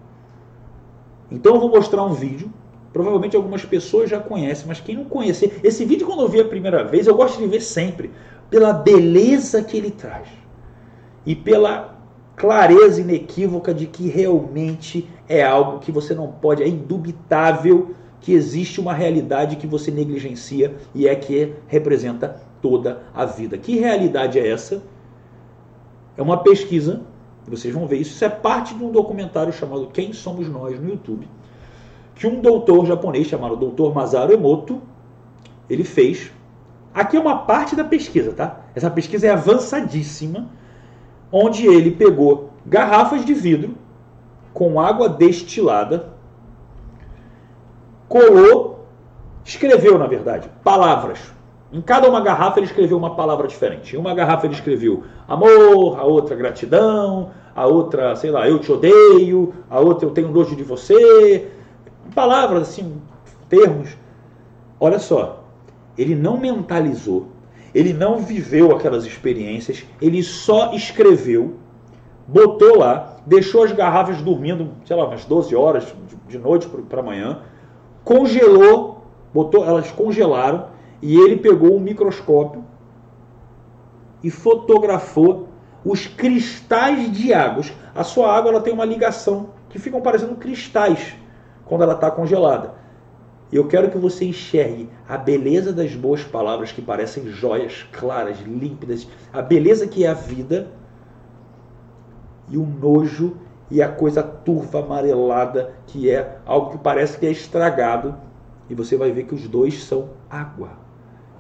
Então eu vou mostrar um vídeo. Provavelmente algumas pessoas já conhecem, mas quem não conhecer, esse vídeo quando eu vi a primeira vez, eu gosto de ver sempre, pela beleza que ele traz e pela clareza inequívoca de que realmente é algo que você não pode, é indubitável que existe uma realidade que você negligencia e é que representa toda a vida. Que realidade é essa? É uma pesquisa, vocês vão ver isso, isso é parte de um documentário chamado Quem Somos Nós no YouTube, que um doutor japonês chamado Dr. Masaru Emoto, ele fez Aqui é uma parte da pesquisa, tá? Essa pesquisa é avançadíssima, onde ele pegou garrafas de vidro com água destilada, colou, escreveu, na verdade, palavras. Em cada uma garrafa ele escreveu uma palavra diferente. Em uma garrafa ele escreveu amor, a outra gratidão, a outra, sei lá, eu te odeio, a outra eu tenho nojo de você. Palavras assim, termos. Olha só, ele não mentalizou, ele não viveu aquelas experiências, ele só escreveu, botou lá, deixou as garrafas dormindo, sei lá, umas 12 horas de noite para amanhã, congelou, botou, elas congelaram e ele pegou um microscópio e fotografou os cristais de água. A sua água ela tem uma ligação que ficam parecendo cristais quando ela está congelada. E eu quero que você enxergue a beleza das boas palavras que parecem joias claras, límpidas, a beleza que é a vida e o nojo e a coisa turva, amarelada, que é algo que parece que é estragado. E você vai ver que os dois são água.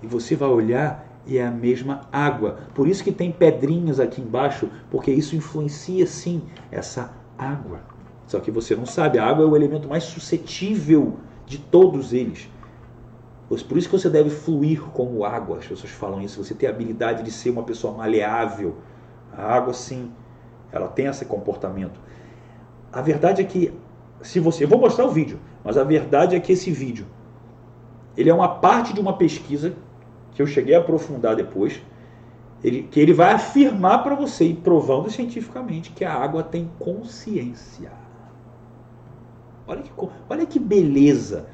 E você vai olhar e é a mesma água. Por isso que tem pedrinhas aqui embaixo, porque isso influencia sim essa água. Só que você não sabe, a água é o elemento mais suscetível de todos eles. Por isso que você deve fluir como água. As pessoas falam isso. Você tem a habilidade de ser uma pessoa maleável. A água, sim, ela tem esse comportamento. A verdade é que, se você. Eu vou mostrar o vídeo, mas a verdade é que esse vídeo ele é uma parte de uma pesquisa que eu cheguei a aprofundar depois. Ele, que ele vai afirmar para você, e provando cientificamente, que a água tem consciência. Olha que, olha que beleza.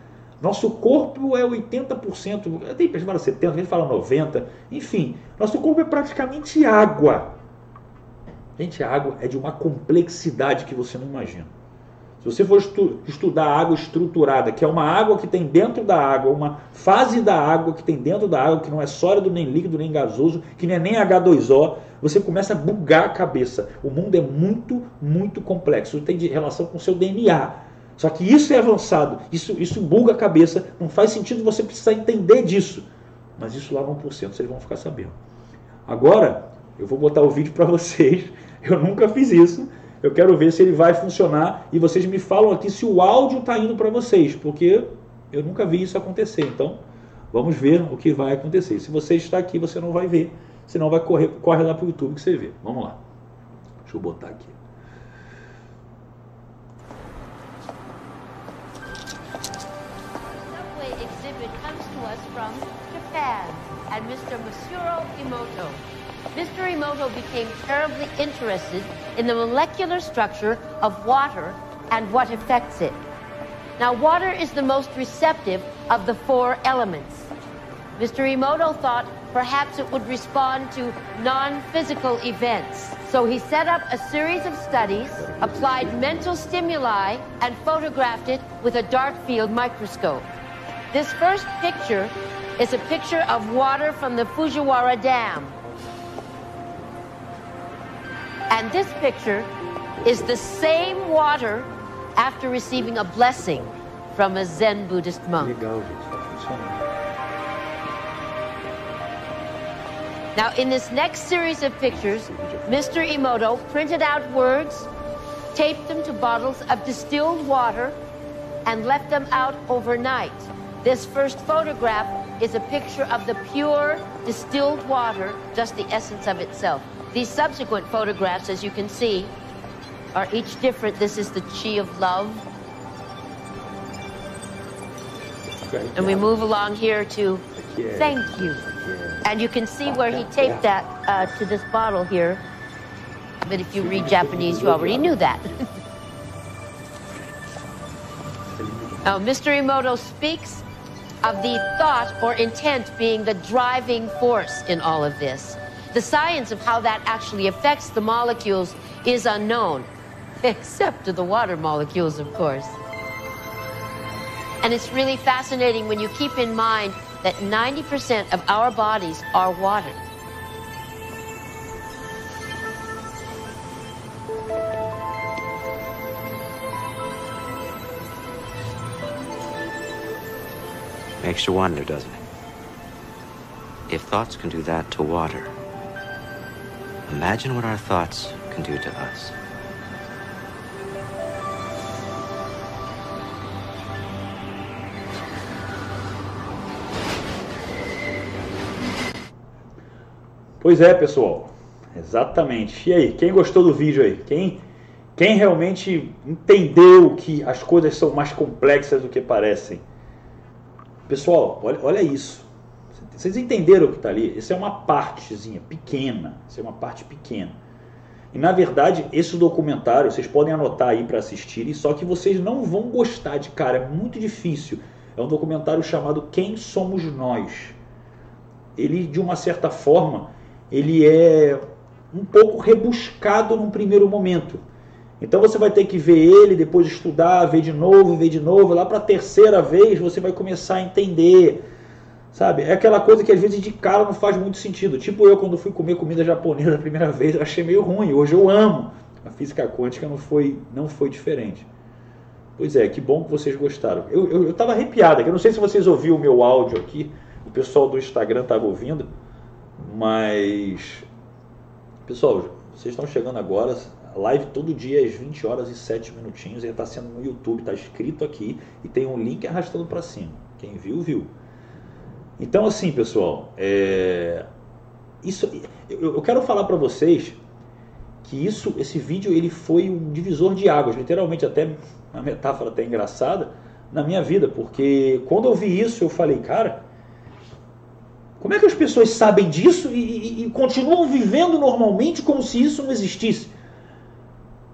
Nosso corpo é 80%, tem gente que fala 70%, a gente fala 90%, enfim, nosso corpo é praticamente água. Gente, a água é de uma complexidade que você não imagina. Se você for estu estudar água estruturada, que é uma água que tem dentro da água, uma fase da água que tem dentro da água, que não é sólido, nem líquido, nem gasoso, que não é nem H2O, você começa a bugar a cabeça. O mundo é muito, muito complexo. Tem relação com o seu DNA. Só que isso é avançado, isso, isso buga a cabeça, não faz sentido você precisar entender disso. Mas isso lá no 1%, vocês vão ficar sabendo. Agora, eu vou botar o vídeo para vocês. Eu nunca fiz isso. Eu quero ver se ele vai funcionar e vocês me falam aqui se o áudio está indo para vocês, porque eu nunca vi isso acontecer. Então, Vamos ver o que vai acontecer. Se você está aqui, você não vai ver. Senão vai correr, corre lá para o YouTube que você vê. Vamos lá. Deixa eu botar aqui. Mr. Masuro Emoto. Mr. Emoto became terribly interested in the molecular structure of water and what affects it. Now, water is the most receptive of the four elements. Mr. Emoto thought perhaps it would respond to non-physical events. So he set up a series of studies, applied mental stimuli, and photographed it with a dark field microscope. This first picture is a picture of water from the Fujiwara Dam. And this picture is the same water after receiving a blessing from a Zen Buddhist monk. Now, in this next series of pictures, Mr. Emoto printed out words, taped them to bottles of distilled water, and left them out overnight. This first photograph is a picture of the pure distilled water, just the essence of itself. These subsequent photographs, as you can see, are each different. This is the chi of love. And we move along here to thank you. And you can see where he taped that uh, to this bottle here. But if you read Japanese, you already knew that. now, Mr. Emoto speaks of the thought or intent being the driving force in all of this. The science of how that actually affects the molecules is unknown, except to the water molecules, of course. And it's really fascinating when you keep in mind that 90% of our bodies are water. Makes you wonder, doesn't it? If thoughts can do that to water, imagine what our thoughts can do to us. Pois é, pessoal. Exatamente. E aí, quem gostou do vídeo aí? Quem, quem realmente entendeu que as coisas são mais complexas do que parecem? Pessoal, olha, olha isso. Vocês entenderam o que está ali? Isso é uma partezinha pequena. É uma parte pequena. E na verdade, esse documentário, vocês podem anotar aí para assistirem, só que vocês não vão gostar de cara, é muito difícil. É um documentário chamado Quem Somos Nós. Ele, de uma certa forma, ele é um pouco rebuscado num primeiro momento. Então você vai ter que ver ele, depois estudar, ver de novo, ver de novo. Lá para a terceira vez você vai começar a entender. Sabe? É aquela coisa que às vezes de cara não faz muito sentido. Tipo eu quando fui comer comida japonesa a primeira vez, eu achei meio ruim. Hoje eu amo. A física quântica não foi, não foi diferente. Pois é, que bom que vocês gostaram. Eu, eu, eu tava arrepiado aqui. Eu não sei se vocês ouviram o meu áudio aqui. O pessoal do Instagram estava ouvindo. Mas, pessoal, vocês estão chegando agora, live todo dia às 20 horas e 7 minutinhos, ele está sendo no YouTube, está escrito aqui e tem um link arrastando para cima. Quem viu, viu. Então, assim, pessoal, é... isso, eu, eu quero falar para vocês que isso, esse vídeo, ele foi um divisor de águas, literalmente até uma metáfora até engraçada na minha vida, porque quando eu vi isso, eu falei, cara, como é que as pessoas sabem disso e, e, e continuam vivendo normalmente como se isso não existisse?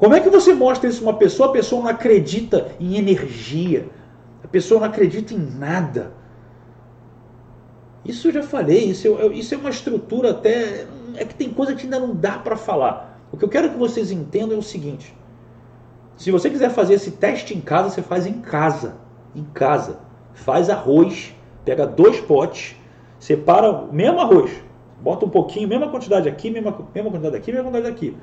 Como é que você mostra isso uma pessoa? A pessoa não acredita em energia. A pessoa não acredita em nada. Isso eu já falei, isso é, isso é uma estrutura até. É que tem coisa que ainda não dá para falar. O que eu quero que vocês entendam é o seguinte: se você quiser fazer esse teste em casa, você faz em casa. Em casa. Faz arroz, pega dois potes, separa o mesmo arroz, bota um pouquinho, mesma quantidade aqui, mesma, mesma quantidade aqui, mesma quantidade aqui.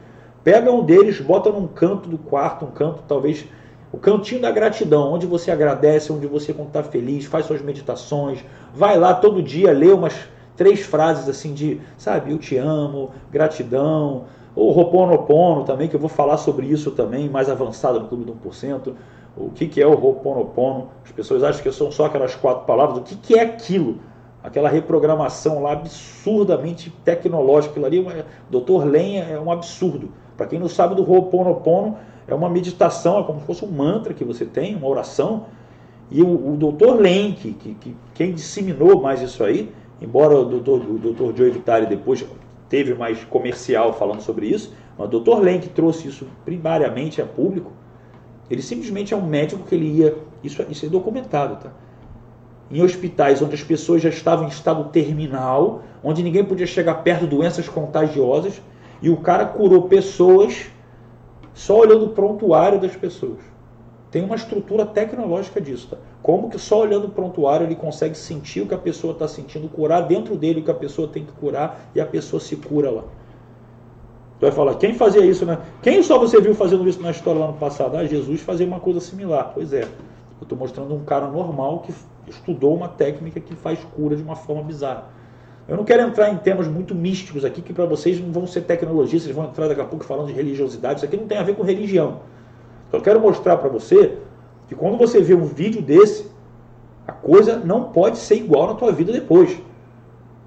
Pega um deles, bota num canto do quarto, um canto talvez o cantinho da gratidão, onde você agradece, onde você quando está feliz, faz suas meditações, vai lá todo dia, lê umas três frases assim de, sabe, eu te amo, gratidão, ou Roponopono também, que eu vou falar sobre isso também, mais avançado no Clube do 1%. O que, que é o Roponopono? As pessoas acham que são só aquelas quatro palavras. O que, que é aquilo? aquela reprogramação lá absurdamente tecnológica. Aquilo ali, Dr. Lenha é um absurdo. Para quem não sabe do Ho'oponopono, é uma meditação, é como se fosse um mantra que você tem, uma oração. E o, o Dr. Len, que, que, que, quem disseminou mais isso aí, embora o Dr. O. Joe Vitale depois teve mais comercial falando sobre isso, mas o Dr. Len que trouxe isso primariamente a público, ele simplesmente é um médico que ele ia, isso, isso é documentado, tá? Em hospitais onde as pessoas já estavam em estado terminal, onde ninguém podia chegar perto de doenças contagiosas, e o cara curou pessoas só olhando o prontuário das pessoas. Tem uma estrutura tecnológica disso. Tá? Como que só olhando o prontuário ele consegue sentir o que a pessoa está sentindo, curar dentro dele o que a pessoa tem que curar e a pessoa se cura lá. Tu vai falar, quem fazia isso, né? Quem só você viu fazendo isso na história lá no passado? Ah, Jesus fazia uma coisa similar. Pois é. Eu estou mostrando um cara normal que estudou uma técnica que faz cura de uma forma bizarra. Eu não quero entrar em temas muito místicos aqui, que para vocês não vão ser tecnologias, vocês vão entrar daqui a pouco falando de religiosidade. Isso aqui não tem a ver com religião. Eu quero mostrar para você que quando você vê um vídeo desse, a coisa não pode ser igual na tua vida depois.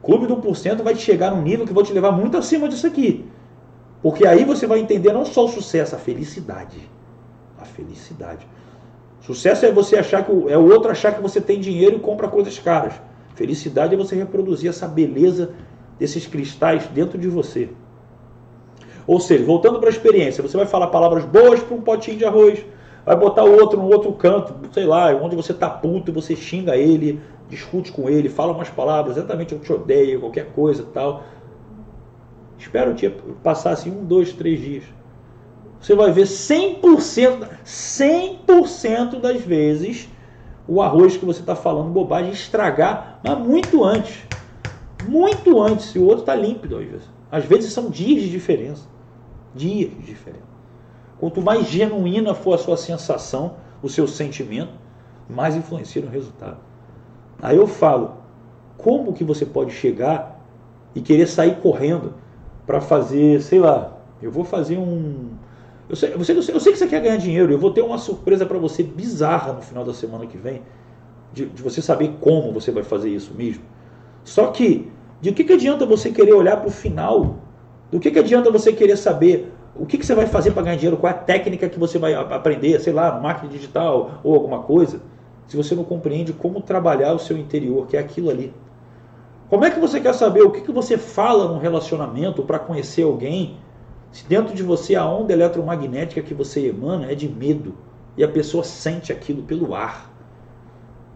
Clube do 1% vai te chegar num nível que vai te levar muito acima disso aqui. Porque aí você vai entender não só o sucesso, a felicidade. A felicidade. Sucesso é você achar que é o outro achar que você tem dinheiro e compra coisas caras. Felicidade é você reproduzir essa beleza desses cristais dentro de você. Ou seja, voltando para a experiência, você vai falar palavras boas para um potinho de arroz, vai botar o outro no outro canto, sei lá, onde você tá puto, você xinga ele, discute com ele, fala umas palavras, exatamente eu te odeio, qualquer coisa tal. Espera o dia passar assim um, dois, três dias. Você vai ver 100%, 100% das vezes o arroz que você está falando bobagem estragar, mas muito antes. Muito antes, se o outro está límpido às vezes. Às vezes são dias de diferença. Dias de diferença. Quanto mais genuína for a sua sensação, o seu sentimento, mais influencia no resultado. Aí eu falo, como que você pode chegar e querer sair correndo para fazer, sei lá, eu vou fazer um. Eu sei, eu, sei, eu sei que você quer ganhar dinheiro, eu vou ter uma surpresa para você bizarra no final da semana que vem, de, de, você saber como você vai fazer isso mesmo. Só que, de que, que adianta você querer olhar para o final? Do que, que adianta você querer saber o que, que você vai fazer para ganhar dinheiro? Qual é a técnica que você vai aprender, sei lá, marketing digital ou alguma coisa, se você não compreende como trabalhar o seu interior, que é aquilo ali. Como é que você quer saber o que, que você fala num relacionamento para conhecer alguém se dentro de você a onda eletromagnética que você emana é de medo e a pessoa sente aquilo pelo ar?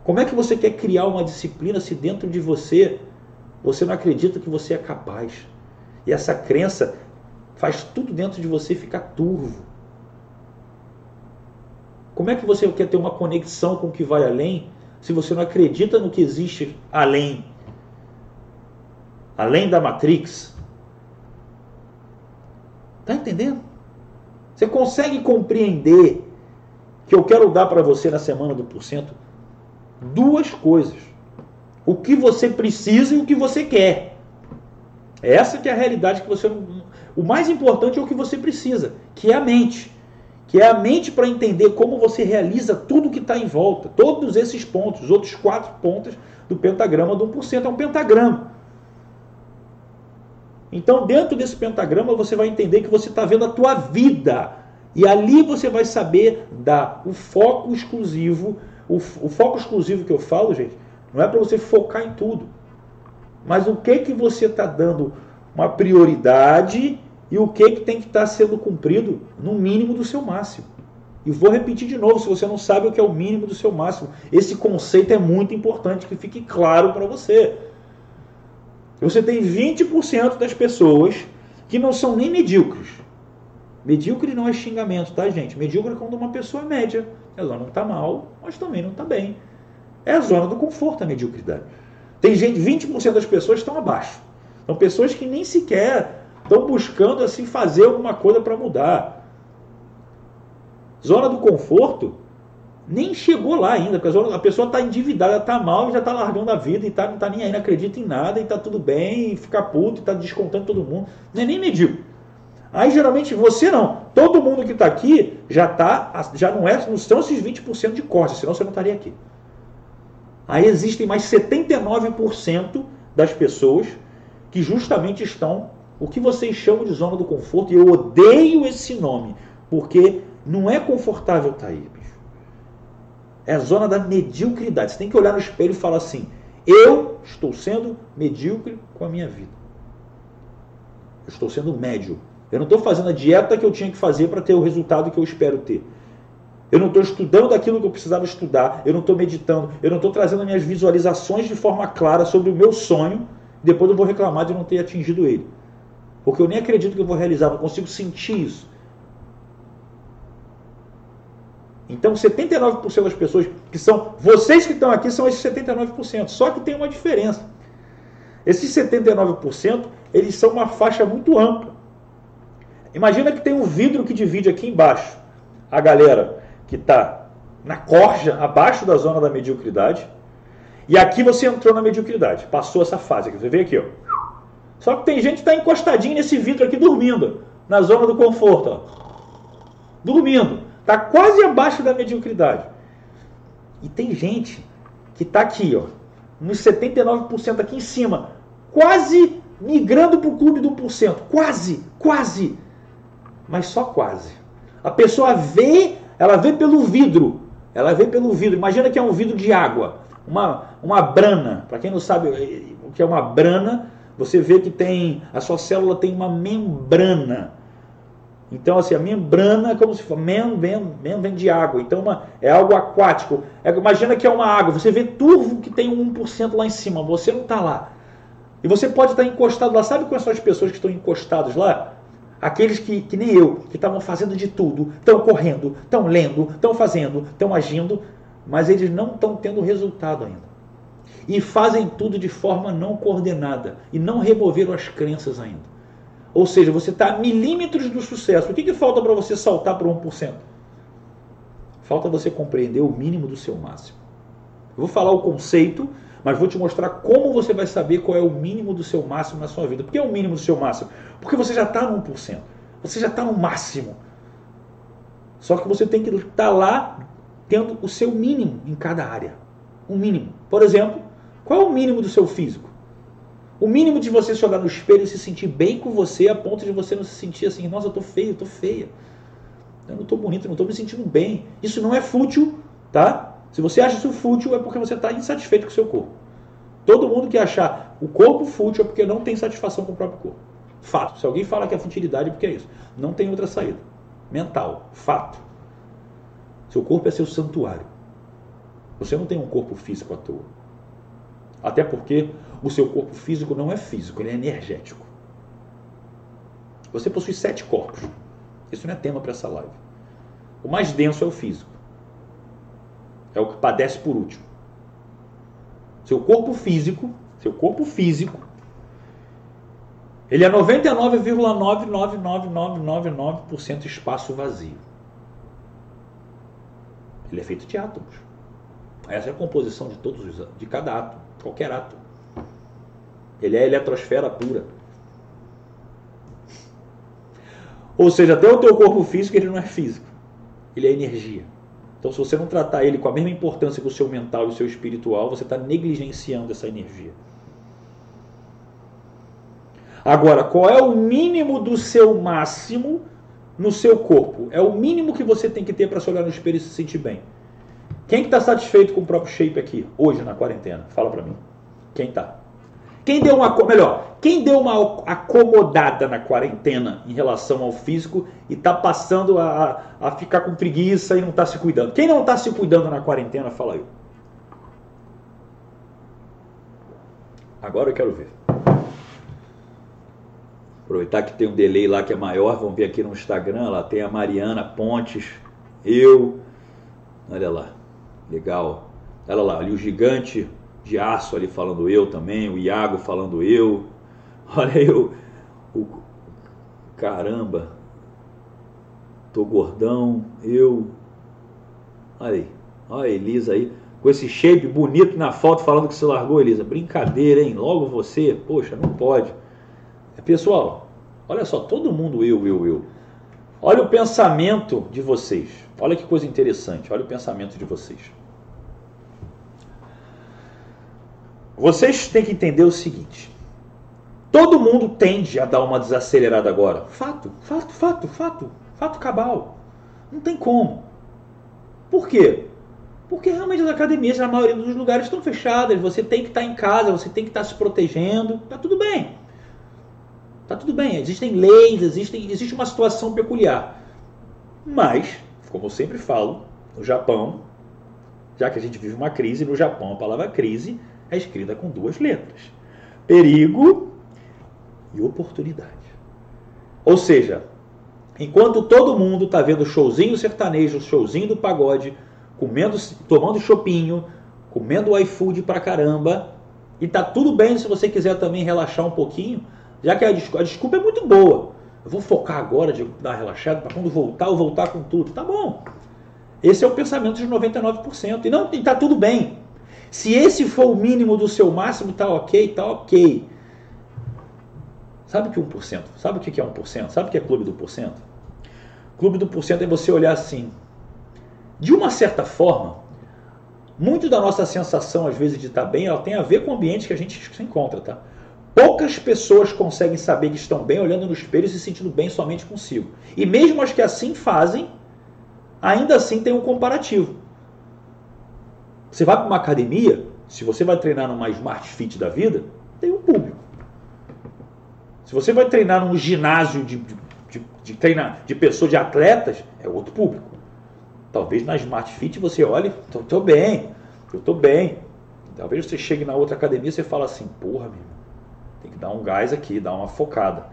Como é que você quer criar uma disciplina se dentro de você você não acredita que você é capaz? E essa crença faz tudo dentro de você ficar turvo. Como é que você quer ter uma conexão com o que vai além se você não acredita no que existe além? além da Matrix. Está entendendo? Você consegue compreender que eu quero dar para você na semana do porcento duas coisas: o que você precisa e o que você quer. Essa que é a realidade que você. O mais importante é o que você precisa, que é a mente. Que é a mente para entender como você realiza tudo que está em volta. Todos esses pontos, os outros quatro pontos do pentagrama do 1%. É um pentagrama. Então, dentro desse pentagrama, você vai entender que você está vendo a tua vida. E ali você vai saber dar o foco exclusivo. O, o foco exclusivo que eu falo, gente, não é para você focar em tudo. Mas o que que você está dando uma prioridade e o que que tem que estar tá sendo cumprido no mínimo do seu máximo. E vou repetir de novo, se você não sabe o que é o mínimo do seu máximo. Esse conceito é muito importante que fique claro para você. Você tem 20% das pessoas que não são nem medíocres. Medíocre não é xingamento, tá, gente? Medíocre é quando uma pessoa é média. Ela não está mal, mas também não está bem. É a zona do conforto a mediocridade. Tem gente, 20% das pessoas estão abaixo. São pessoas que nem sequer estão buscando assim fazer alguma coisa para mudar. Zona do conforto nem chegou lá ainda, a pessoa está endividada, está mal, já está largando a vida e tá, não está nem aí, não acredita em nada e está tudo bem, e fica puto, está descontando todo mundo. Não é nem medíocre. Aí geralmente você não. Todo mundo que está aqui já tá, já não é, não são esses 20% de corte, senão você não estaria aqui. Aí existem mais 79% das pessoas que justamente estão o que vocês chamam de zona do conforto, e eu odeio esse nome, porque não é confortável estar aí, bicho. É a zona da mediocridade. Você tem que olhar no espelho e falar assim: eu estou sendo medíocre com a minha vida. Eu estou sendo médio. Eu não estou fazendo a dieta que eu tinha que fazer para ter o resultado que eu espero ter. Eu não estou estudando aquilo que eu precisava estudar. Eu não estou meditando. Eu não estou trazendo minhas visualizações de forma clara sobre o meu sonho. Depois eu vou reclamar de não ter atingido ele. Porque eu nem acredito que eu vou realizar. Não consigo sentir isso. Então, 79% das pessoas que são. Vocês que estão aqui são esses 79%. Só que tem uma diferença. Esses 79%, eles são uma faixa muito ampla. Imagina que tem um vidro que divide aqui embaixo a galera que está na corja, abaixo da zona da mediocridade. E aqui você entrou na mediocridade, passou essa fase. Você vê aqui, ó. Só que tem gente que está encostadinho nesse vidro aqui dormindo, na zona do conforto, ó. Dormindo. Está quase abaixo da mediocridade. E tem gente que está aqui, ó, nos 79% aqui em cima, quase migrando para o clube do 1%. Quase, quase. Mas só quase. A pessoa vê, ela vê pelo vidro. Ela vê pelo vidro. Imagina que é um vidro de água. Uma, uma brana. Para quem não sabe o que é uma brana, você vê que tem. A sua célula tem uma membrana. Então, assim, a membrana é como se fosse. Mem, mem, mem vem de água. Então, uma, é algo aquático. É, imagina que é uma água. Você vê turvo que tem um 1% lá em cima. Você não está lá. E você pode estar encostado lá. Sabe quais são as pessoas que estão encostados lá? Aqueles que, que nem eu, que estavam fazendo de tudo, estão correndo, estão lendo, estão fazendo, estão agindo, mas eles não estão tendo resultado ainda. E fazem tudo de forma não coordenada e não removeram as crenças ainda. Ou seja, você está a milímetros do sucesso. O que, que falta para você saltar para 1%? Falta você compreender o mínimo do seu máximo. Eu vou falar o conceito, mas vou te mostrar como você vai saber qual é o mínimo do seu máximo na sua vida. Por que é o mínimo do seu máximo? Porque você já está no 1%. Você já está no máximo. Só que você tem que estar tá lá tendo o seu mínimo em cada área. Um mínimo. Por exemplo, qual é o mínimo do seu físico? O mínimo de você se olhar no espelho e se sentir bem com você a ponto de você não se sentir assim, nossa, eu tô feio, eu tô feia. Eu não tô bonito, eu não tô me sentindo bem. Isso não é fútil, tá? Se você acha isso fútil, é porque você está insatisfeito com o seu corpo. Todo mundo que achar o corpo fútil é porque não tem satisfação com o próprio corpo. Fato. Se alguém fala que é futilidade, é porque é isso. Não tem outra saída. Mental. Fato. Seu corpo é seu santuário. Você não tem um corpo físico à toa. Até porque o seu corpo físico não é físico, ele é energético. Você possui sete corpos. Isso não é tema para essa live. O mais denso é o físico. É o que padece por último. Seu corpo físico, seu corpo físico, ele é 99,99999% espaço vazio. Ele é feito de átomos. Essa é a composição de todos os de cada átomo, qualquer átomo. Ele é eletrosfera pura. Ou seja, até o teu corpo físico ele não é físico. Ele é energia. Então, se você não tratar ele com a mesma importância que o seu mental e o seu espiritual, você está negligenciando essa energia. Agora, qual é o mínimo do seu máximo no seu corpo? É o mínimo que você tem que ter para se olhar no espelho e se sentir bem. Quem está satisfeito com o próprio shape aqui, hoje na quarentena? Fala para mim. Quem está? Quem deu uma, melhor, quem deu uma acomodada na quarentena em relação ao físico e está passando a, a ficar com preguiça e não está se cuidando? Quem não está se cuidando na quarentena, fala aí. Agora eu quero ver. Aproveitar que tem um delay lá que é maior, vamos ver aqui no Instagram, lá tem a Mariana Pontes, eu, olha lá, legal. Olha lá, ali o gigante de aço ali falando eu também, o Iago falando eu. Olha eu, o caramba, tô gordão, eu. Olha aí, olha a Elisa aí, com esse shape bonito na foto falando que se largou, Elisa. Brincadeira, hein? Logo você, poxa, não pode. É, pessoal, olha só, todo mundo eu, eu, eu. Olha o pensamento de vocês. Olha que coisa interessante, olha o pensamento de vocês. Vocês têm que entender o seguinte. Todo mundo tende a dar uma desacelerada agora. Fato, fato, fato, fato, fato cabal. Não tem como. Por quê? Porque realmente as academias, na maioria dos lugares, estão fechadas. Você tem que estar em casa, você tem que estar se protegendo. Tá tudo bem. Tá tudo bem. Existem leis, existem, existe uma situação peculiar. Mas, como eu sempre falo, no Japão, já que a gente vive uma crise, no Japão a palavra crise é escrita com duas letras: perigo e oportunidade. Ou seja, enquanto todo mundo está vendo showzinho sertanejo, showzinho do pagode, comendo, tomando chopinho, comendo iFood pra caramba, e tá tudo bem se você quiser também relaxar um pouquinho, já que a desculpa, a desculpa é muito boa. Eu vou focar agora de dar uma relaxada para quando voltar, eu voltar com tudo. Tá bom. Esse é o pensamento de 99%. E não está tudo bem. Se esse for o mínimo do seu máximo, tá ok, tá ok. Sabe o que 1%? Sabe o que é 1%? Sabe o que é clube do porcento? Clube do porcento é você olhar assim. De uma certa forma, muito da nossa sensação, às vezes, de estar bem, ela tem a ver com o ambiente que a gente se encontra, tá? Poucas pessoas conseguem saber que estão bem olhando no espelho e se sentindo bem somente consigo. E mesmo as que assim fazem, ainda assim tem um comparativo. Você vai para uma academia, se você vai treinar numa Smart Fit da vida, tem um público. Se você vai treinar num ginásio de, de, de, de, treinar, de pessoas, de atletas, é outro público. Talvez na Smart Fit você olhe, estou bem, eu estou bem. Talvez você chegue na outra academia e você fala assim, porra, meu tem que dar um gás aqui, dar uma focada.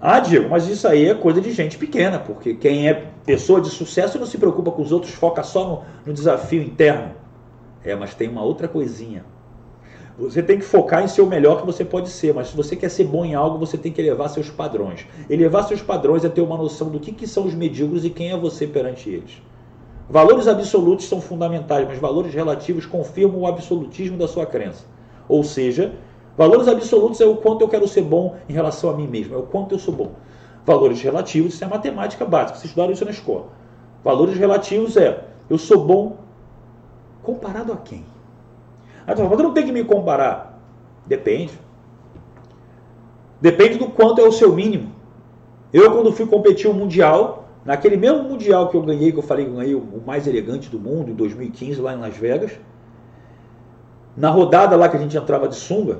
Ah, Diego, mas isso aí é coisa de gente pequena, porque quem é pessoa de sucesso não se preocupa com os outros, foca só no, no desafio interno. É, mas tem uma outra coisinha. Você tem que focar em ser o melhor que você pode ser, mas se você quer ser bom em algo, você tem que elevar seus padrões. Elevar seus padrões é ter uma noção do que, que são os medíocres e quem é você perante eles. Valores absolutos são fundamentais, mas valores relativos confirmam o absolutismo da sua crença. Ou seja, Valores absolutos é o quanto eu quero ser bom em relação a mim mesmo, é o quanto eu sou bom. Valores relativos, isso é matemática básica, vocês estudaram isso na escola. Valores relativos é eu sou bom comparado a quem? Ah, mas eu não tenho que me comparar. Depende. Depende do quanto é o seu mínimo. Eu, quando fui competir o um Mundial, naquele mesmo Mundial que eu ganhei, que eu falei que ganhei o mais elegante do mundo, em 2015, lá em Las Vegas, na rodada lá que a gente entrava de sunga,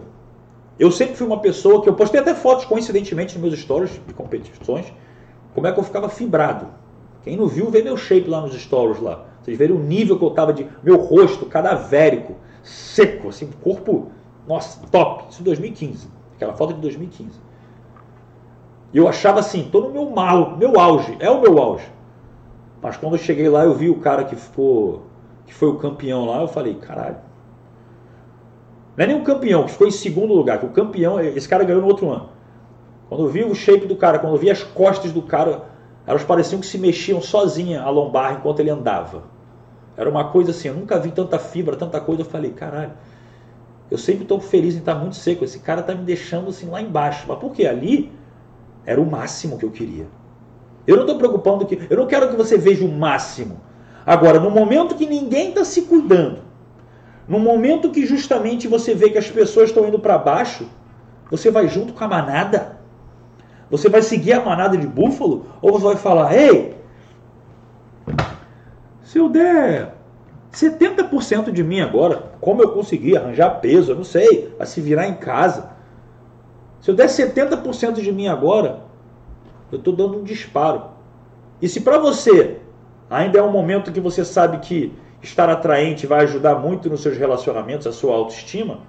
eu sempre fui uma pessoa que eu postei até fotos coincidentemente nos meus stories de competições, como é que eu ficava fibrado. Quem não viu, vê meu shape lá nos stories lá. Vocês verem o nível que eu tava de meu rosto cadavérico, seco, assim, corpo, nossa, top. Isso em 2015. Aquela foto de 2015. E eu achava assim, tô no meu mal, meu auge, é o meu auge. Mas quando eu cheguei lá, eu vi o cara que ficou, que foi o campeão lá, eu falei, caralho, não é nem um campeão, que ficou em segundo lugar, que o campeão, esse cara ganhou no outro ano. Quando eu vi o shape do cara, quando eu vi as costas do cara, elas pareciam que se mexiam sozinha a lombar enquanto ele andava. Era uma coisa assim, eu nunca vi tanta fibra, tanta coisa. Eu falei, caralho, eu sempre estou feliz em estar muito seco. Esse cara está me deixando assim lá embaixo. Mas por quê? Ali era o máximo que eu queria. Eu não estou preocupando que. Eu não quero que você veja o máximo. Agora, no momento que ninguém está se cuidando, no momento que justamente você vê que as pessoas estão indo para baixo, você vai junto com a manada? Você vai seguir a manada de búfalo? Ou você vai falar, ei, se eu der 70% de mim agora, como eu consegui arranjar peso, eu não sei, a se virar em casa. Se eu der 70% de mim agora, eu estou dando um disparo. E se para você ainda é um momento que você sabe que estar atraente vai ajudar muito nos seus relacionamentos, a sua autoestima.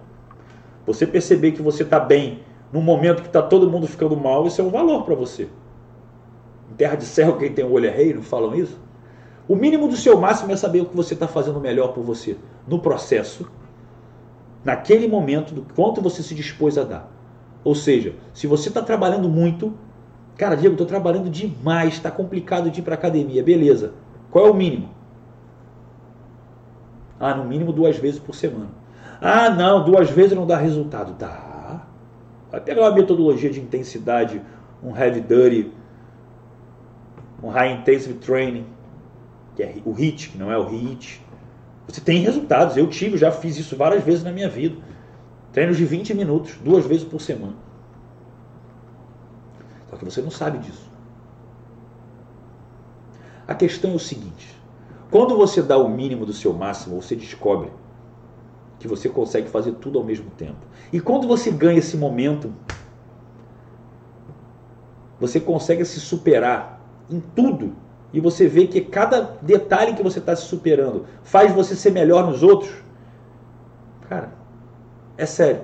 Você perceber que você está bem num momento que está todo mundo ficando mal, isso é um valor para você. Em terra de céu, quem tem o olho é rei, não falam isso? O mínimo do seu máximo é saber o que você está fazendo melhor por você no processo, naquele momento, do quanto você se dispôs a dar. Ou seja, se você está trabalhando muito, cara, Diego, estou trabalhando demais, está complicado de ir para academia, beleza. Qual é o mínimo? Ah, no mínimo duas vezes por semana. Ah, não, duas vezes não dá resultado. Dá. Vai pegar uma metodologia de intensidade, um heavy duty, um high intensive training, que é o HIT, que não é o HIT. Você tem resultados. Eu tive, já fiz isso várias vezes na minha vida. Treinos de 20 minutos, duas vezes por semana. Só que você não sabe disso. A questão é o seguinte: quando você dá o mínimo do seu máximo, você descobre que você consegue fazer tudo ao mesmo tempo. E quando você ganha esse momento, você consegue se superar em tudo. E você vê que cada detalhe que você está se superando faz você ser melhor nos outros. Cara, é sério.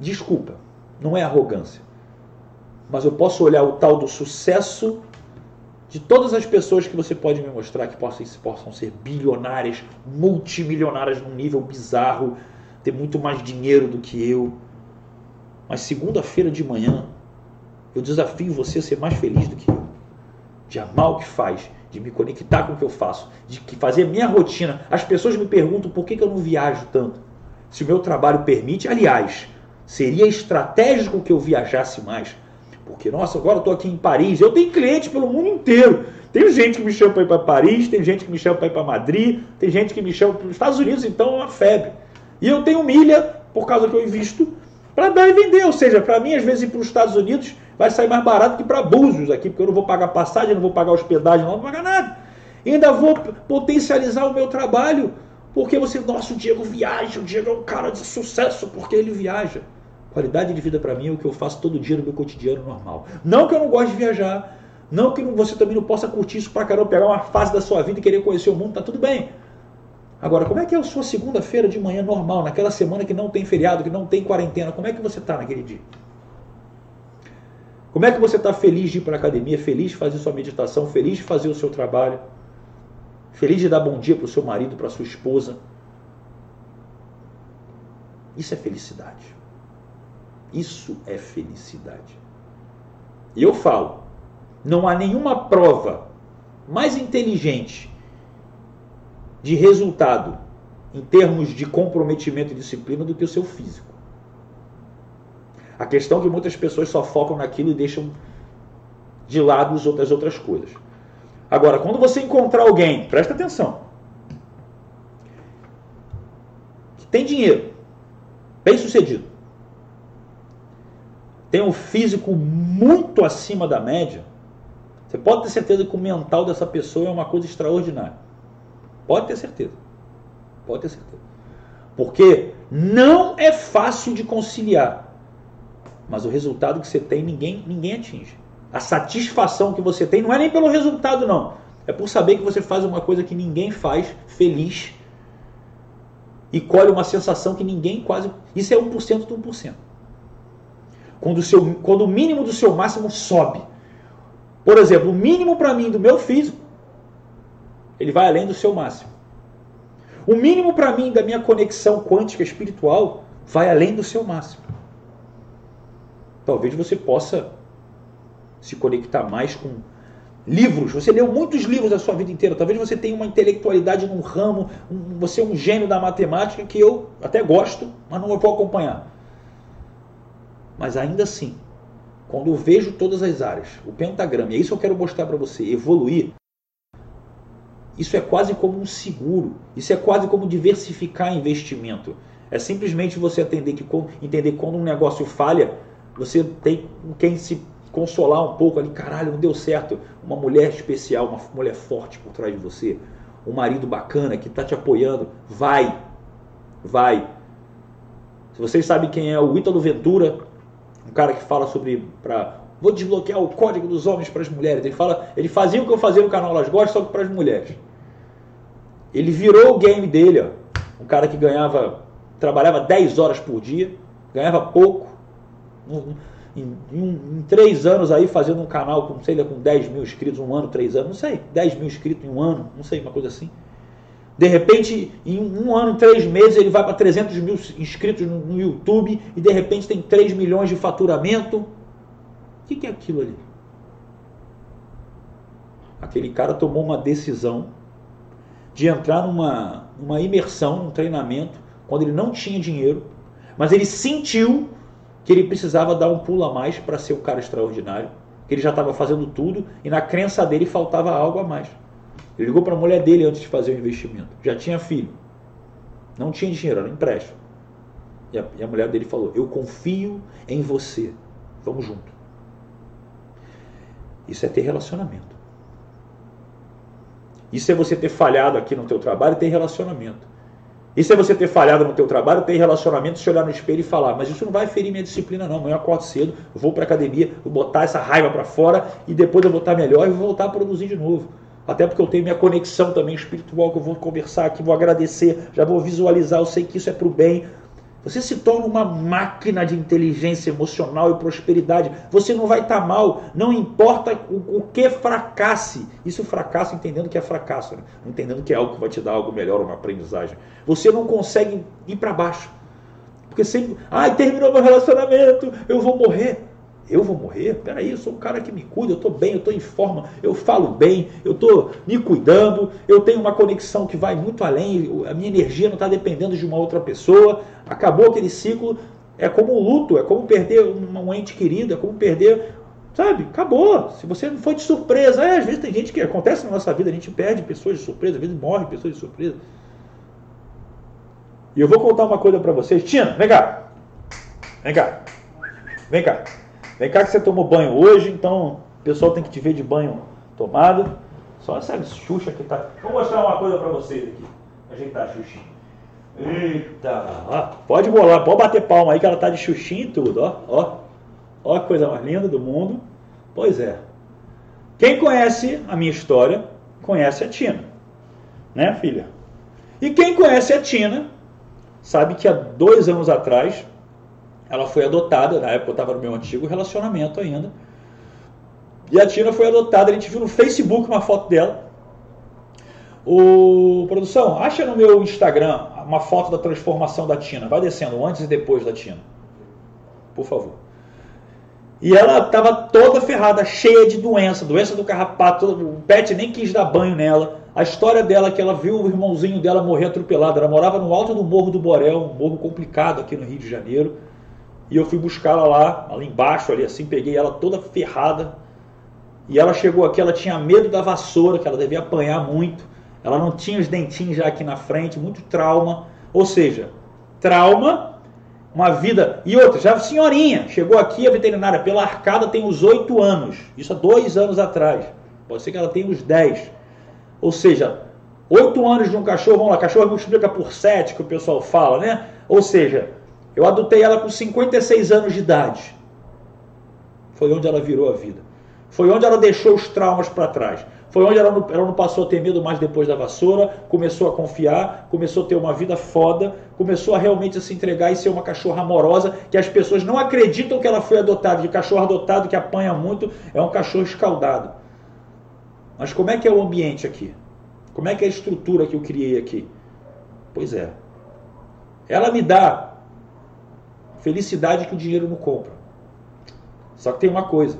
Desculpa, não é arrogância. Mas eu posso olhar o tal do sucesso de todas as pessoas que você pode me mostrar que possam, possam ser bilionárias, multimilionárias num nível bizarro, ter muito mais dinheiro do que eu. Mas segunda-feira de manhã, eu desafio você a ser mais feliz do que eu. De amar o que faz, de me conectar com o que eu faço, de fazer minha rotina. As pessoas me perguntam por que eu não viajo tanto. Se o meu trabalho permite, aliás, seria estratégico que eu viajasse mais. Porque, nossa, agora eu estou aqui em Paris, eu tenho clientes pelo mundo inteiro. Tem gente que me chama para ir para Paris, tem gente que me chama para ir para Madrid, tem gente que me chama para os Estados Unidos, então é uma febre. E eu tenho milha, por causa que eu invisto, para dar e vender. Ou seja, para mim, às vezes, ir para os Estados Unidos vai sair mais barato que para Búzios aqui, porque eu não vou pagar passagem, não vou pagar hospedagem, não vou pagar nada. E ainda vou potencializar o meu trabalho, porque você, nossa, o Diego viaja, o Diego é um cara de sucesso, porque ele viaja. Qualidade de vida para mim é o que eu faço todo dia no meu cotidiano normal. Não que eu não goste de viajar, não que você também não possa curtir isso pra caramba, pegar uma fase da sua vida e querer conhecer o mundo, tá tudo bem. Agora, como é que é a sua segunda-feira de manhã normal, naquela semana que não tem feriado, que não tem quarentena? Como é que você está naquele dia? Como é que você está feliz de ir para a academia, feliz de fazer sua meditação, feliz de fazer o seu trabalho, feliz de dar bom dia para o seu marido, para sua esposa? Isso é felicidade. Isso é felicidade. E eu falo, não há nenhuma prova mais inteligente de resultado em termos de comprometimento e disciplina do que o seu físico. A questão é que muitas pessoas só focam naquilo e deixam de lado as outras, outras coisas. Agora, quando você encontrar alguém, presta atenção, que tem dinheiro, bem sucedido, tem um físico muito acima da média, você pode ter certeza que o mental dessa pessoa é uma coisa extraordinária. Pode ter certeza. Pode ter certeza. Porque não é fácil de conciliar. Mas o resultado que você tem, ninguém, ninguém atinge. A satisfação que você tem não é nem pelo resultado, não. É por saber que você faz uma coisa que ninguém faz feliz e colhe uma sensação que ninguém quase. Isso é 1% de 1% quando o, seu, quando o mínimo do seu máximo sobe. Por exemplo, o mínimo para mim do meu físico, ele vai além do seu máximo. O mínimo para mim da minha conexão quântica espiritual vai além do seu máximo. Talvez você possa se conectar mais com livros. Você leu muitos livros a sua vida inteira. Talvez você tenha uma intelectualidade num ramo, um, você é um gênio da matemática que eu até gosto, mas não vou acompanhar. Mas ainda assim, quando eu vejo todas as áreas, o pentagrama, e é isso que eu quero mostrar para você, evoluir, isso é quase como um seguro, isso é quase como diversificar investimento. É simplesmente você entender que entender quando um negócio falha, você tem quem se consolar um pouco ali, caralho, não deu certo. Uma mulher especial, uma mulher forte por trás de você, um marido bacana que está te apoiando, vai, vai. Se vocês sabem quem é o Ítalo Ventura, um cara que fala sobre para vou desbloquear o código dos homens para as mulheres. Ele fala, ele fazia o que eu fazia no canal Elas Gostam, só que para as mulheres. Ele virou o game dele, ó. Um cara que ganhava, trabalhava 10 horas por dia, ganhava pouco. Em, em, em, três anos aí fazendo um canal com, sei lá, com 10 mil inscritos, um ano, três anos, não sei, 10 mil inscritos em um ano, não sei, uma coisa assim. De repente, em um ano, três meses, ele vai para 300 mil inscritos no, YouTube e de repente tem 3 milhões de faturamento. O que, é aquilo ali? Aquele cara tomou uma decisão de entrar numa, numa imersão, num treinamento, quando ele não tinha dinheiro, mas ele sentiu que ele precisava dar um pulo a mais para ser um cara extraordinário, que ele já estava fazendo tudo e na crença dele faltava algo a mais. Ele ligou para a mulher dele antes de fazer o investimento. Já tinha filho. Não tinha dinheiro, era empréstimo. E a, e a mulher dele falou: Eu confio em você. Vamos junto. Isso é ter relacionamento. Isso é você ter falhado aqui no teu trabalho e ter relacionamento. Isso é você ter falhado no teu trabalho, ter relacionamento, se olhar no espelho e falar, mas isso não vai ferir minha disciplina não, eu acordo cedo, vou para academia, vou botar essa raiva para fora e depois eu vou estar melhor e vou voltar a produzir de novo. Até porque eu tenho minha conexão também espiritual, que eu vou conversar aqui, vou agradecer, já vou visualizar, eu sei que isso é para o bem, você se torna uma máquina de inteligência emocional e prosperidade. Você não vai estar tá mal, não importa o, o, que fracasse. Isso fracasso entendendo que é fracasso, né? entendendo que é algo que vai te dar algo melhor, uma aprendizagem. Você não consegue ir para baixo. Porque sempre, ai, terminou meu relacionamento, eu vou morrer. Eu vou morrer? Peraí, eu sou um cara que me cuida, eu estou bem, eu estou em forma, eu falo bem, eu estou me cuidando, eu tenho uma conexão que vai muito além, a minha energia não está dependendo de uma outra pessoa. Acabou aquele ciclo, é como um luto, é como perder um ente querido, é como perder. Sabe? Acabou. Se você não foi de surpresa, é, às vezes tem gente que acontece na nossa vida, a gente perde pessoas de surpresa, às vezes morre pessoas de surpresa. E eu vou contar uma coisa para vocês. Tina, vem cá. Vem cá. Vem cá. Vem cá que você tomou banho hoje, então o pessoal tem que te ver de banho tomado. Só essa Xuxa que tá. Vou mostrar uma coisa para vocês aqui. Ajeitar a Xuxinha. Eita! Ó, pode bolar, pode bater palma aí que ela tá de Xuxinha e tudo, ó. Ó, ó que coisa mais linda do mundo. Pois é. Quem conhece a minha história, conhece a Tina. Né, filha? E quem conhece a Tina, sabe que há dois anos atrás ela foi adotada, na época eu estava no meu antigo relacionamento ainda. E a Tina foi adotada, a gente viu no Facebook uma foto dela. O produção, acha no meu Instagram uma foto da transformação da Tina. Vai descendo antes e depois da Tina. Por favor. E ela estava toda ferrada, cheia de doença, doença do carrapato. O Pet nem quis dar banho nela. A história dela é que ela viu o irmãozinho dela morrer atropelado. Ela morava no alto do Morro do Borel, um morro complicado aqui no Rio de Janeiro. E eu fui buscá-la lá, ali embaixo, ali assim, peguei ela toda ferrada. E ela chegou aqui, ela tinha medo da vassoura, que ela devia apanhar muito. Ela não tinha os dentinhos já aqui na frente, muito trauma. Ou seja, trauma, uma vida. E outra, já senhorinha, chegou aqui a veterinária pela arcada tem uns oito anos. Isso há dois anos atrás. Pode ser que ela tenha uns dez. Ou seja, oito anos de um cachorro, vamos lá, cachorro multiplica por sete, que o pessoal fala, né? Ou seja, eu adotei ela com 56 anos de idade. Foi onde ela virou a vida. Foi onde ela deixou os traumas para trás. Foi onde ela não, ela não, passou a ter medo mais depois da vassoura, começou a confiar, começou a ter uma vida foda, começou a realmente se entregar e ser uma cachorra amorosa, que as pessoas não acreditam que ela foi adotada. De cachorro adotado que apanha muito, é um cachorro escaldado. Mas como é que é o ambiente aqui? Como é que é a estrutura que eu criei aqui? Pois é. Ela me dá Felicidade que o dinheiro não compra. Só que tem uma coisa: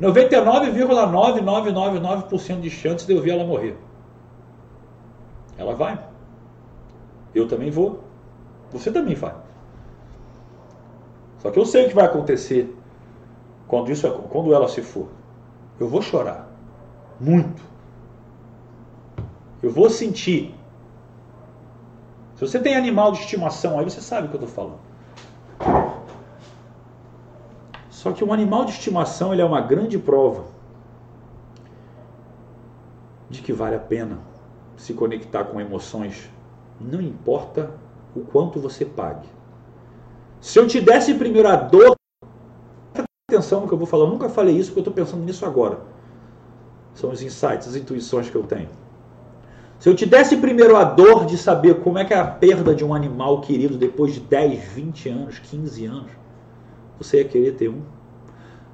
99,9999% de chance de eu ver ela morrer. Ela vai. Eu também vou. Você também vai. Só que eu sei o que vai acontecer quando, isso, quando ela se for. Eu vou chorar. Muito. Eu vou sentir. Se você tem animal de estimação aí, você sabe o que eu estou falando. Só que um animal de estimação ele é uma grande prova de que vale a pena se conectar com emoções, não importa o quanto você pague. Se eu te desse primeiro a dor, atenção no que eu vou falar, eu nunca falei isso porque eu estou pensando nisso agora. São os insights, as intuições que eu tenho. Se eu te desse primeiro a dor de saber como é que é a perda de um animal querido depois de 10, 20 anos, 15 anos, você ia querer ter um.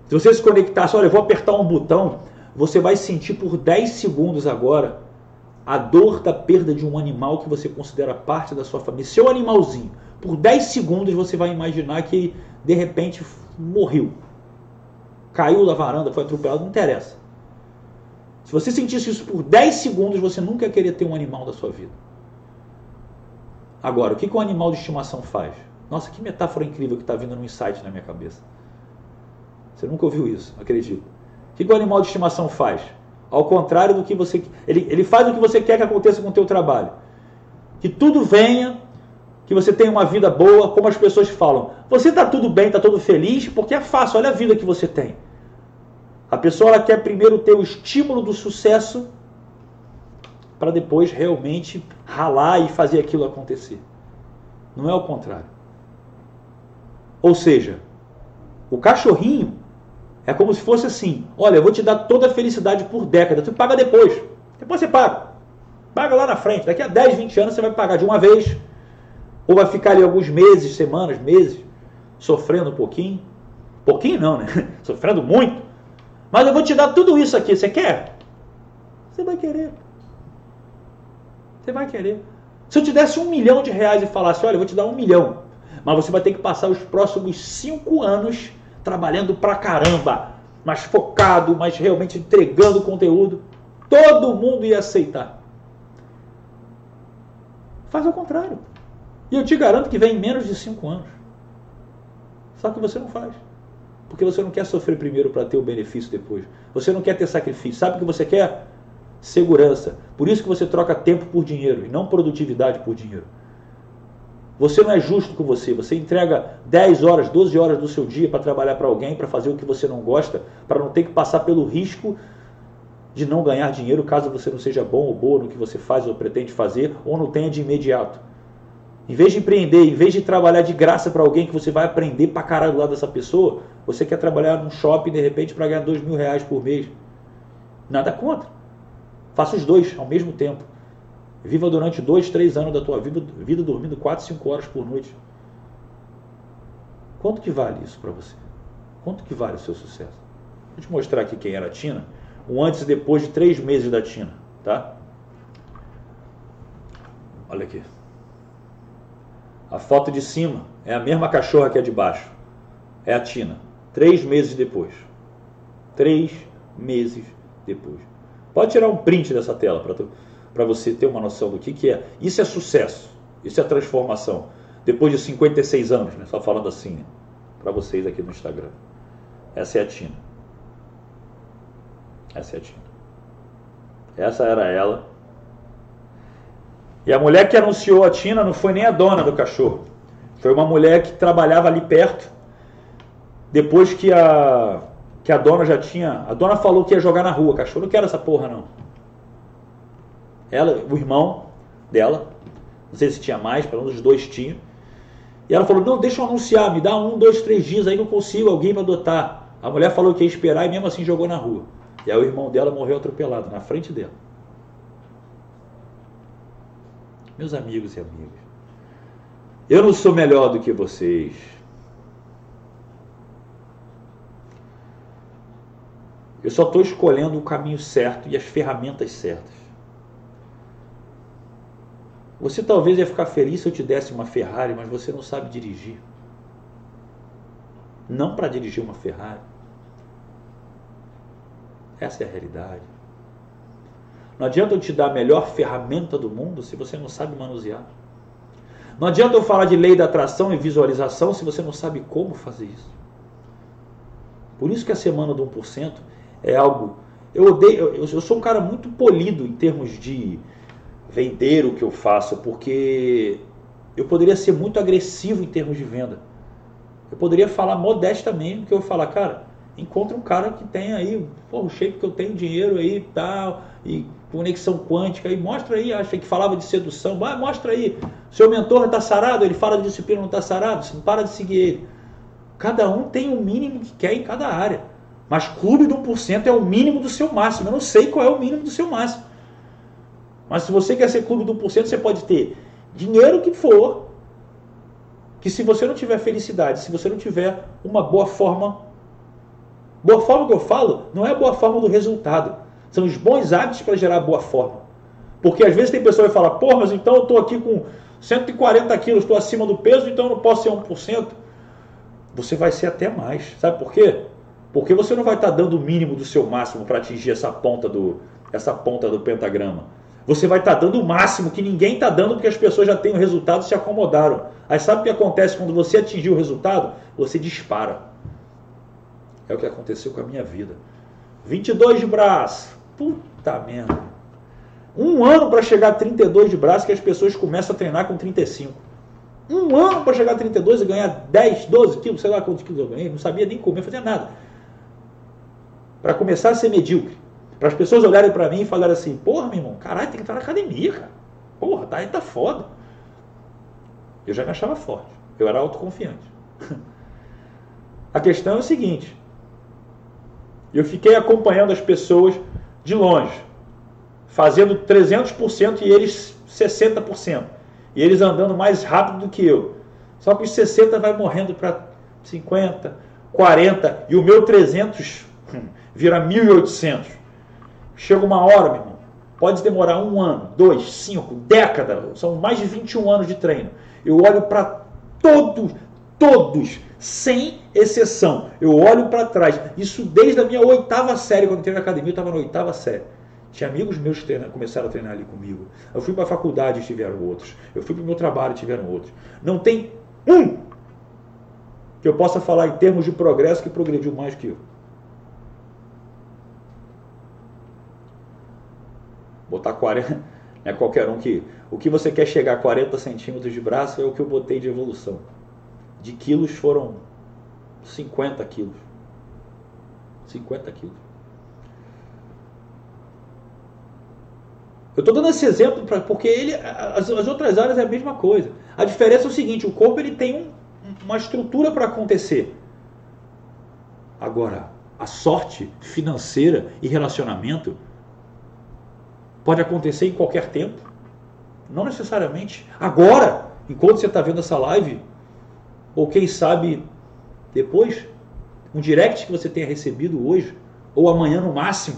Se você se conectasse, olha, eu vou apertar um botão, você vai sentir por 10 segundos agora a dor da perda de um animal que você considera parte da sua família. Seu animalzinho. Por 10 segundos você vai imaginar que de repente, morreu. Caiu da varanda, foi atropelado, não interessa. Se você sentisse isso por 10 segundos, você nunca ia querer ter um animal da sua vida. Agora, o que, que um animal de estimação faz? Nossa, que metáfora incrível que está vindo no insight na minha cabeça. Você nunca ouviu isso, acredito. O que, o animal de estimação faz? Ao contrário do que você. Ele, ele faz o que você quer que aconteça com o teu trabalho. Que tudo venha, que você tenha uma vida boa, como as pessoas falam. Você está tudo bem, está tudo feliz, porque é fácil, olha a vida que você tem. A pessoa ela quer primeiro ter o estímulo do sucesso para depois realmente ralar e fazer aquilo acontecer. Não é o contrário. Ou seja, o cachorrinho é como se fosse assim: olha, eu vou te dar toda a felicidade por década, tu paga depois. Depois você paga. Paga lá na frente. Daqui a 10, 20 anos você vai pagar de uma vez. Ou vai ficar ali alguns meses, semanas, meses, sofrendo um pouquinho. Pouquinho não, né? Sofrendo muito. Mas eu vou te dar tudo isso aqui. Você quer? Você vai querer. Você vai querer. Se eu te desse um milhão de reais e falasse, olha, eu vou te dar um milhão, mas você vai ter que passar os próximos cinco anos trabalhando pra caramba, mais focado, mais realmente entregando conteúdo, todo mundo ia aceitar. Faz ao contrário. E eu te garanto que vem em menos de cinco anos. Só que você não faz. Porque você não quer sofrer primeiro para ter o benefício depois. Você não quer ter sacrifício. Sabe o que você quer? segurança. Por isso que você troca tempo por dinheiro e não produtividade por dinheiro. Você não é justo com você. Você entrega 10 horas, 12 horas do seu dia para trabalhar para alguém, para fazer o que você não gosta, para não ter que passar pelo risco de não ganhar dinheiro caso você não seja bom ou boa no que você faz ou pretende fazer ou não tenha de imediato. Em vez de empreender, em vez de trabalhar de graça para alguém que você vai aprender para caralho do lado dessa pessoa, você quer trabalhar num shopping de repente para ganhar 2 mil reais por mês. Nada contra. Faça os dois ao mesmo tempo. Viva durante dois, três anos da tua vida, vida dormindo quatro, cinco horas por noite. Quanto que vale isso para você? Quanto que vale o seu sucesso? Vou te mostrar aqui quem era a Tina, o antes e depois de três meses da Tina, tá? Olha aqui. A foto de cima é a mesma cachorra que a de baixo. É a Tina. Três meses depois. Três meses depois. Pode tirar um print dessa tela para você ter uma noção do que, que é. Isso é sucesso, isso é transformação. Depois de 56 anos, né? só falando assim, né? para vocês aqui no Instagram. Essa é a Tina. Essa é a Tina. Essa era ela. E a mulher que anunciou a Tina não foi nem a dona do cachorro. Foi uma mulher que trabalhava ali perto. Depois que a que a dona já tinha. A dona falou que ia jogar na rua. Cachorro não quer essa porra, não. Ela, o irmão dela, não sei se tinha mais, pelo menos os dois tinham. E ela falou: Não, deixa eu anunciar, me dá um, dois, três dias aí, não consigo alguém para adotar. A mulher falou que ia esperar e mesmo assim jogou na rua. E aí o irmão dela morreu atropelado na frente dela. Meus amigos e amigas, eu não sou melhor do que vocês. Eu só estou escolhendo o caminho certo e as ferramentas certas. Você talvez ia ficar feliz se eu te desse uma Ferrari, mas você não sabe dirigir. Não para dirigir uma Ferrari. Essa é a realidade. Não adianta eu te dar a melhor ferramenta do mundo se você não sabe manusear. Não adianta eu falar de lei da atração e visualização se você não sabe como fazer isso. Por isso que a semana do 1% é algo. Eu odeio, eu, eu sou um cara muito polido em termos de vender o que eu faço, porque eu poderia ser muito agressivo em termos de venda. Eu poderia falar modestamente, porque eu falar, cara, encontra um cara que tem aí, pô, o shape que eu tenho, dinheiro aí e tal, e conexão quântica, e mostra aí, achei que falava de sedução, vai, mostra aí, seu mentor está sarado, ele fala de disciplina, não está sarado, você não para de seguir ele. Cada um tem o mínimo que quer em cada área. Mas clube do 1% é o mínimo do seu máximo. Eu não sei qual é o mínimo do seu máximo. Mas se você quer ser clube do 1%, você pode ter dinheiro que for, que se você não tiver felicidade, se você não tiver uma boa forma, boa forma que eu falo, não é a boa forma do resultado. São os bons hábitos para gerar boa forma. Porque às vezes tem pessoa que fala, pô, mas então eu estou aqui com 140 quilos, estou acima do peso, então eu não posso ser 1%. Você vai ser até mais. Sabe por quê? Porque você não vai estar dando o mínimo do seu máximo para atingir essa ponta do, essa ponta do pentagrama. Você vai estar dando o máximo que ninguém está dando porque as pessoas já têm o resultado e se acomodaram. Aí sabe o que acontece quando você atingir o resultado? Você dispara. É o que aconteceu com a minha vida. 22 de braço, puta merda. Um ano para chegar a 32 de braço que as pessoas começam a treinar com 35. Um ano para chegar a 32 e ganhar 10, 12 quilos, sei lá quantos quilos eu ganhei, não sabia nem comer, fazia nada. Para começar a ser medíocre. Para as pessoas olharem para mim e falarem assim, porra, meu irmão, caralho, tem que estar na academia, cara. Porra, tá tá foda. Eu já me achava forte. Eu era autoconfiante. A questão é o seguinte. Eu fiquei acompanhando as pessoas de longe, fazendo 300% e eles 60%. E eles andando mais rápido do que eu. Só que os 60 vai morrendo para 50, 40 e o meu 300 hum, vira 1800. Chega uma hora, meu irmão. Pode demorar um ano, dois, cinco, década. São mais de 21 anos de treino. Eu olho para todos, todos, sem exceção. Eu olho para trás. Isso desde a minha oitava série, quando entrei na academia, eu estava na oitava série. Tinha amigos meus que começaram a treinar ali comigo. Eu fui para a faculdade e tiveram outros. Eu fui para o meu trabalho e tiveram outros. Não tem um que eu possa falar em termos de progresso que progrediu mais que eu. Botar 40, não é qualquer um que. O que você quer chegar a 40 centímetros de braço é o que eu botei de evolução. De quilos foram 50 quilos. 50 quilos. Eu estou dando esse exemplo pra, porque ele, as, as, outras áreas é a mesma coisa. A diferença é o seguinte: o corpo ele tem um, uma estrutura para acontecer. Agora, a sorte financeira e relacionamento pode acontecer em qualquer tempo. Não necessariamente agora, enquanto você está vendo essa live, ou quem sabe depois, um direct que você tenha recebido hoje, ou amanhã no máximo,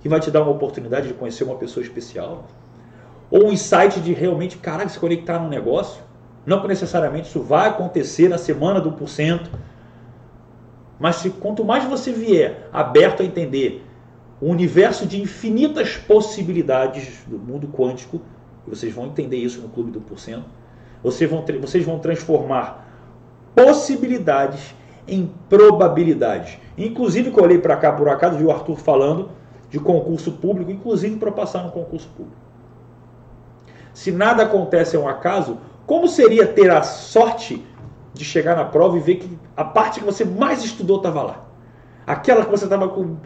que vai te dar uma oportunidade de conhecer uma pessoa especial, ou um insight de realmente, caraca, se conectar num negócio. Não que necessariamente isso vai acontecer na semana do porcento, mas se, quanto mais você vier aberto a entender o universo de infinitas possibilidades do mundo quântico, vocês vão entender isso no Clube do Porcento, vocês vão, vocês vão transformar possibilidades em probabilidades. Inclusive, que eu olhei para cá por acaso, vi o Arthur falando de concurso público, inclusive para passar no concurso público. Se nada acontece a um acaso, como seria ter a sorte de chegar na prova e ver que a parte que você mais estudou estava lá? Aquela que você estava com.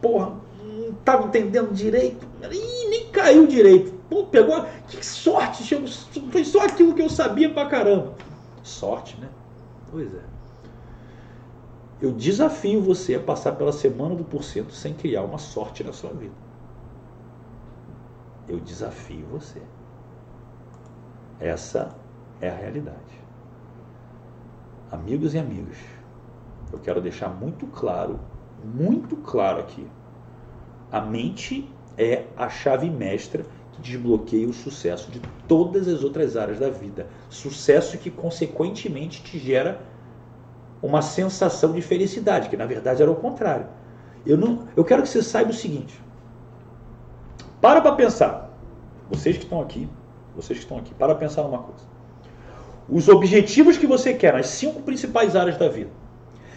Porra, não estava entendendo direito. Ih, nem caiu direito. Pô, pegou. Que sorte! Foi só aquilo que eu sabia pra caramba. Sorte, né? Pois é. Eu desafio você a passar pela semana do porcento sem criar uma sorte na sua vida. Eu desafio você. Essa é a realidade. Amigos e amigas, eu quero deixar muito claro, muito claro aqui. A mente é a chave mestra desbloqueia o sucesso de todas as outras áreas da vida. Sucesso que, consequentemente, te gera uma sensação de felicidade, que na verdade era o contrário. Eu, não, eu quero que você saiba o seguinte. Para para pensar. Vocês que estão aqui, vocês que estão aqui, para pensar numa coisa. Os objetivos que você quer nas cinco principais áreas da vida.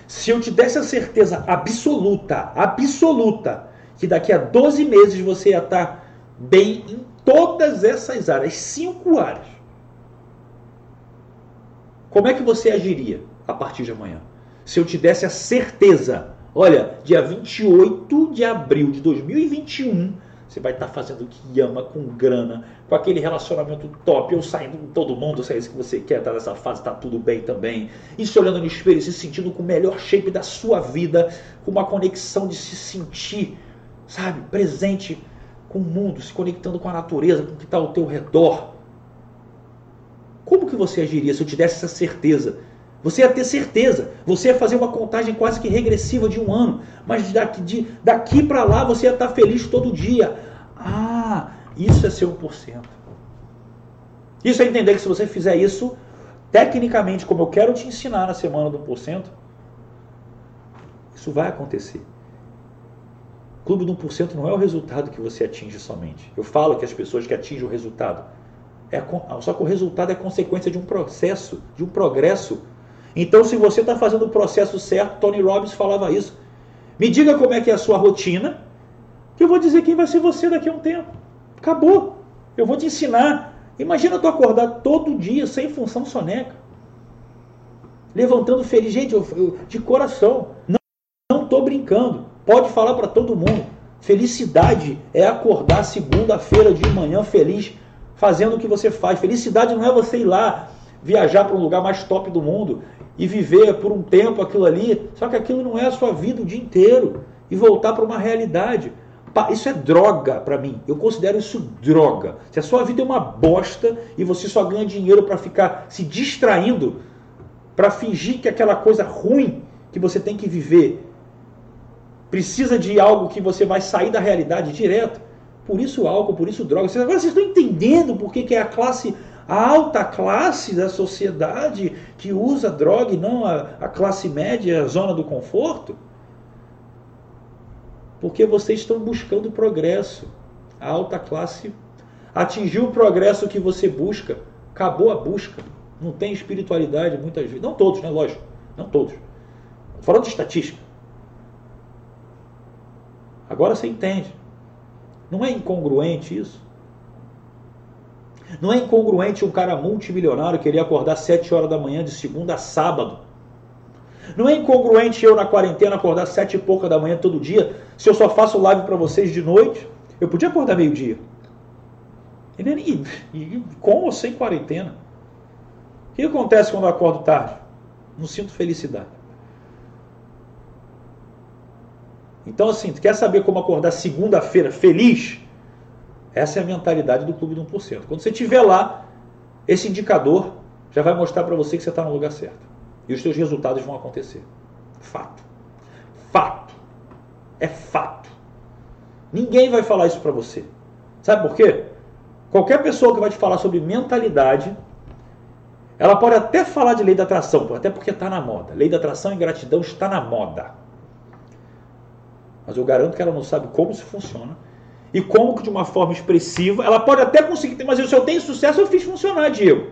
Se eu te desse a certeza absoluta, absoluta, que daqui a 12 meses você ia estar bem em todas essas áreas, cinco áreas. Como é que você agiria? a partir de amanhã. Se eu te desse a certeza, olha, dia 28 de abril de 2021, você vai estar fazendo o que ama, com grana, com aquele relacionamento top, ou saindo com todo mundo, se é isso que você quer, tá nessa fase, tá tudo bem também. E se olhando no espelho, se sentindo com o melhor shape da sua vida, com uma conexão de se sentir, sabe, presente com o mundo, se conectando com a natureza, com o que está ao teu redor. Como que você agiria se eu te desse essa certeza você ia ter certeza. Você ia fazer uma contagem quase que regressiva de um ano. Mas daqui, daqui para lá você ia estar feliz todo dia. Ah, isso é ser 1%. Isso é entender que se você fizer isso, tecnicamente, como eu quero te ensinar na semana do 1%, isso vai acontecer. Clube do 1% não é o resultado que você atinge somente. Eu falo que as pessoas que atingem o resultado. É, só que o resultado é consequência de um processo, de um progresso então, se você está fazendo o processo certo, Tony Robbins falava isso. Me diga como é que é a sua rotina, Que eu vou dizer quem vai ser você daqui a um tempo. Acabou. Eu vou te ensinar. Imagina tu acordar todo dia sem função soneca. Levantando feliz. Gente, eu, eu, de coração. Não, tô brincando. Pode falar para todo mundo. Felicidade é acordar segunda-feira de manhã feliz, fazendo o que você faz. Felicidade não é você ir lá viajar para um lugar mais top do mundo e viver por um tempo aquilo ali, só que aquilo não é a sua vida o dia inteiro e voltar para uma realidade. Isso é droga para mim. Eu considero isso droga. Se a sua vida é uma bosta e você só ganha dinheiro para ficar se distraindo, para fingir que aquela coisa ruim que você tem que viver precisa de algo que você vai sair da realidade direto. Por isso álcool, por isso droga. Agora vocês estão entendendo por que, é a classe a alta classe da sociedade que usa droga e não a, a classe média, a zona do conforto? Porque vocês estão buscando progresso. A alta classe atingiu o progresso que você busca, acabou a busca. Não tem espiritualidade muitas vezes. Não todos, né? Lógico. Não todos. Falando de estatística. Agora você entende. Não é incongruente isso? Não é incongruente um cara multimilionário querer acordar 7 horas da manhã de segunda a sábado. Não é incongruente eu na quarentena acordar sete e pouca da manhã todo dia, se eu só faço live para vocês de noite. Eu podia acordar meio-dia. E, e, com ou sem quarentena. O que acontece quando eu acordo tarde? Não sinto felicidade. Então, assim, quer saber como acordar segunda-feira feliz? Essa é a mentalidade do Clube do 1%. Quando você estiver lá, esse indicador já vai mostrar para você que você está no lugar certo. E os seus resultados vão acontecer. Fato. Fato. É fato. Ninguém vai falar isso para você. Sabe por quê? Qualquer pessoa que vai te falar sobre mentalidade, ela pode até falar de lei da atração, até porque está na moda. Lei da atração e gratidão está na moda. Mas eu garanto que ela não sabe como isso funciona e como que de uma forma expressiva, ela pode até conseguir mas se eu tenho sucesso, eu fiz funcionar, Diego.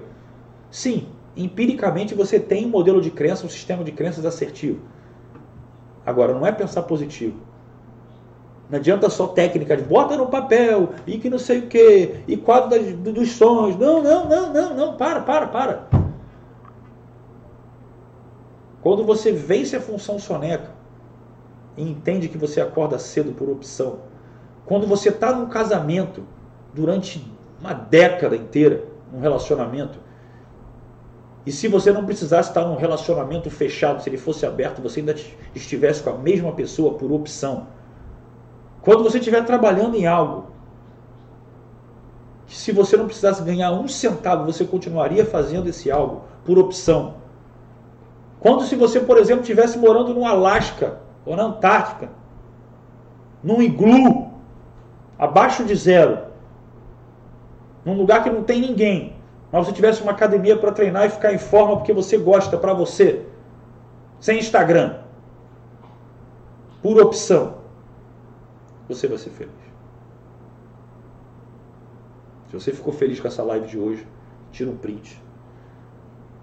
Sim, empiricamente você tem um modelo de crença, um sistema de crenças assertivo. Agora, não é pensar positivo. Não adianta só técnica de bota no papel e que não sei o que, e quadro das, dos sonhos. Não, não, não, não, não, para, para, para. Quando você vence a função soneca e entende que você acorda cedo por opção, quando você está num casamento durante uma década inteira, num relacionamento, e se você não precisasse estar num relacionamento fechado, se ele fosse aberto, você ainda estivesse com a mesma pessoa por opção. Quando você estiver trabalhando em algo, se você não precisasse ganhar um centavo, você continuaria fazendo esse algo por opção. Quando se você, por exemplo, estivesse morando no Alasca ou na Antártica, num iglu, abaixo de zero, num lugar que não tem ninguém, mas você tivesse uma academia para treinar e ficar em forma porque você gosta, para você, sem Instagram, por opção, você vai ser feliz. Se você ficou feliz com essa live de hoje, tira um print.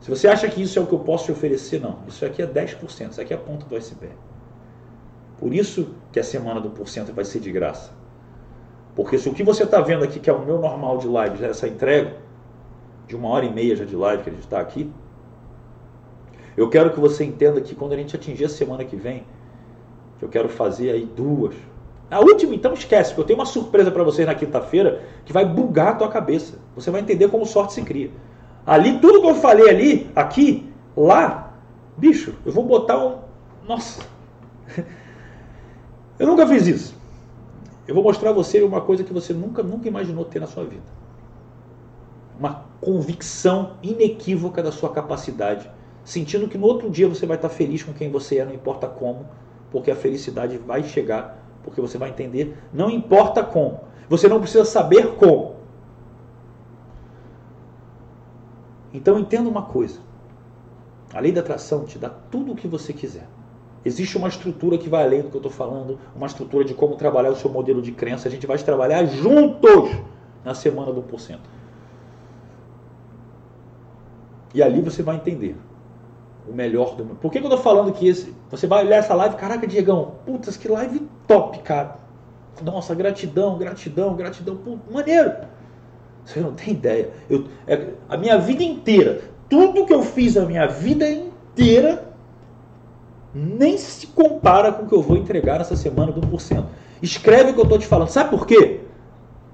Se você acha que isso é o que eu posso te oferecer, não. Isso aqui é 10%, isso aqui é a ponta do iceberg. Por isso que a semana do porcento vai ser de graça. Porque se o que você está vendo aqui, que é o meu normal de live, essa entrega, de uma hora e meia já de live que a gente está aqui, eu quero que você entenda que quando a gente atingir a semana que vem, que eu quero fazer aí duas. A última, então, esquece, porque eu tenho uma surpresa para vocês na quinta-feira que vai bugar a tua cabeça. Você vai entender como sorte se cria. Ali, tudo que eu falei ali, aqui, lá, bicho, eu vou botar um. Nossa! Eu nunca fiz isso. Eu vou mostrar a você uma coisa que você nunca, nunca imaginou ter na sua vida. Uma convicção inequívoca da sua capacidade, sentindo que no outro dia você vai estar feliz com quem você é, não importa como, porque a felicidade vai chegar, porque você vai entender, não importa como. Você não precisa saber como. Então entenda uma coisa. A lei da atração te dá tudo o que você quiser. Existe uma estrutura que vai além do que eu estou falando, uma estrutura de como trabalhar o seu modelo de crença. A gente vai trabalhar juntos na semana do porcento. E ali você vai entender o melhor do Por que, que eu estou falando que esse, você vai olhar essa live, caraca, Diegão, putz, que live top, cara. Nossa, gratidão, gratidão, gratidão. Pô, maneiro. Você não tem ideia. Eu, é, a minha vida inteira, tudo que eu fiz a minha vida inteira, nem se compara com o que eu vou entregar essa semana do 1%. Escreve o que eu estou te falando. Sabe por quê?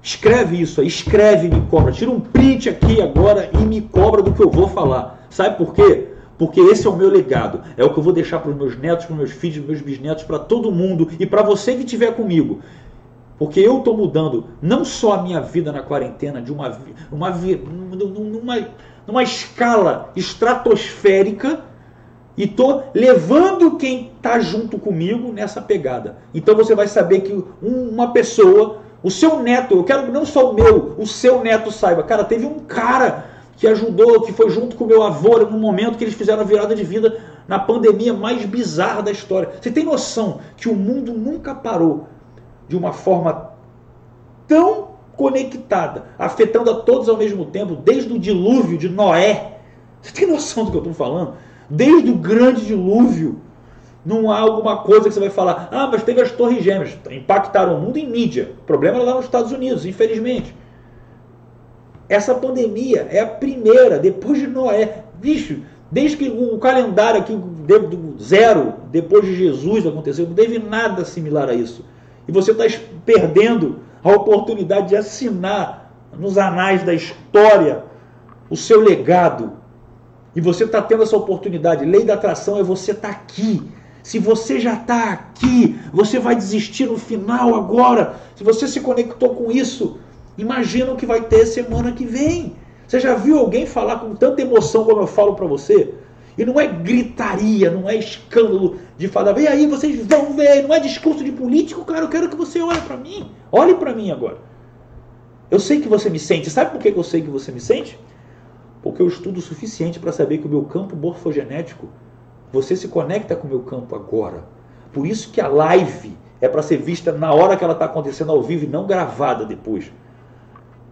Escreve isso aí, escreve e me cobra. Tira um print aqui agora e me cobra do que eu vou falar. Sabe por quê? Porque esse é o meu legado. É o que eu vou deixar para os meus netos, para os meus filhos, para meus bisnetos, para todo mundo e para você que estiver comigo. Porque eu estou mudando não só a minha vida na quarentena, de uma, uma, numa, numa escala estratosférica, e estou levando quem está junto comigo nessa pegada. Então você vai saber que uma pessoa, o seu neto, eu quero não só o meu, o seu neto saiba. Cara, teve um cara que ajudou, que foi junto com o meu avô no momento que eles fizeram a virada de vida na pandemia mais bizarra da história. Você tem noção que o mundo nunca parou de uma forma tão conectada, afetando a todos ao mesmo tempo, desde o dilúvio de Noé. Você tem noção do que eu estou falando? Desde o grande dilúvio, não há alguma coisa que você vai falar, ah, mas teve as torres gêmeas, impactaram o mundo em mídia. O problema é lá nos Estados Unidos, infelizmente. Essa pandemia é a primeira, depois de Noé. Bicho, desde que o calendário aqui, zero, depois de Jesus aconteceu, não teve nada similar a isso. E você está perdendo a oportunidade de assinar nos anais da história o seu legado. E você está tendo essa oportunidade. Lei da atração é você estar tá aqui. Se você já está aqui, você vai desistir no final agora. Se você se conectou com isso, Imagina o que vai ter semana que vem. Você já viu alguém falar com tanta emoção como eu falo para você? E não é gritaria, não é escândalo de falar, vem aí, vocês vão ver, não é discurso de político, cara, eu quero que você olhe para mim. Olhe para mim agora. Eu sei que você me sente. Sabe por que eu sei que você me sente? Porque eu estudo o suficiente para saber que o meu campo morfogenético, você se conecta com o meu campo agora. Por isso que a live é para ser vista na hora que ela está acontecendo ao vivo e não gravada depois.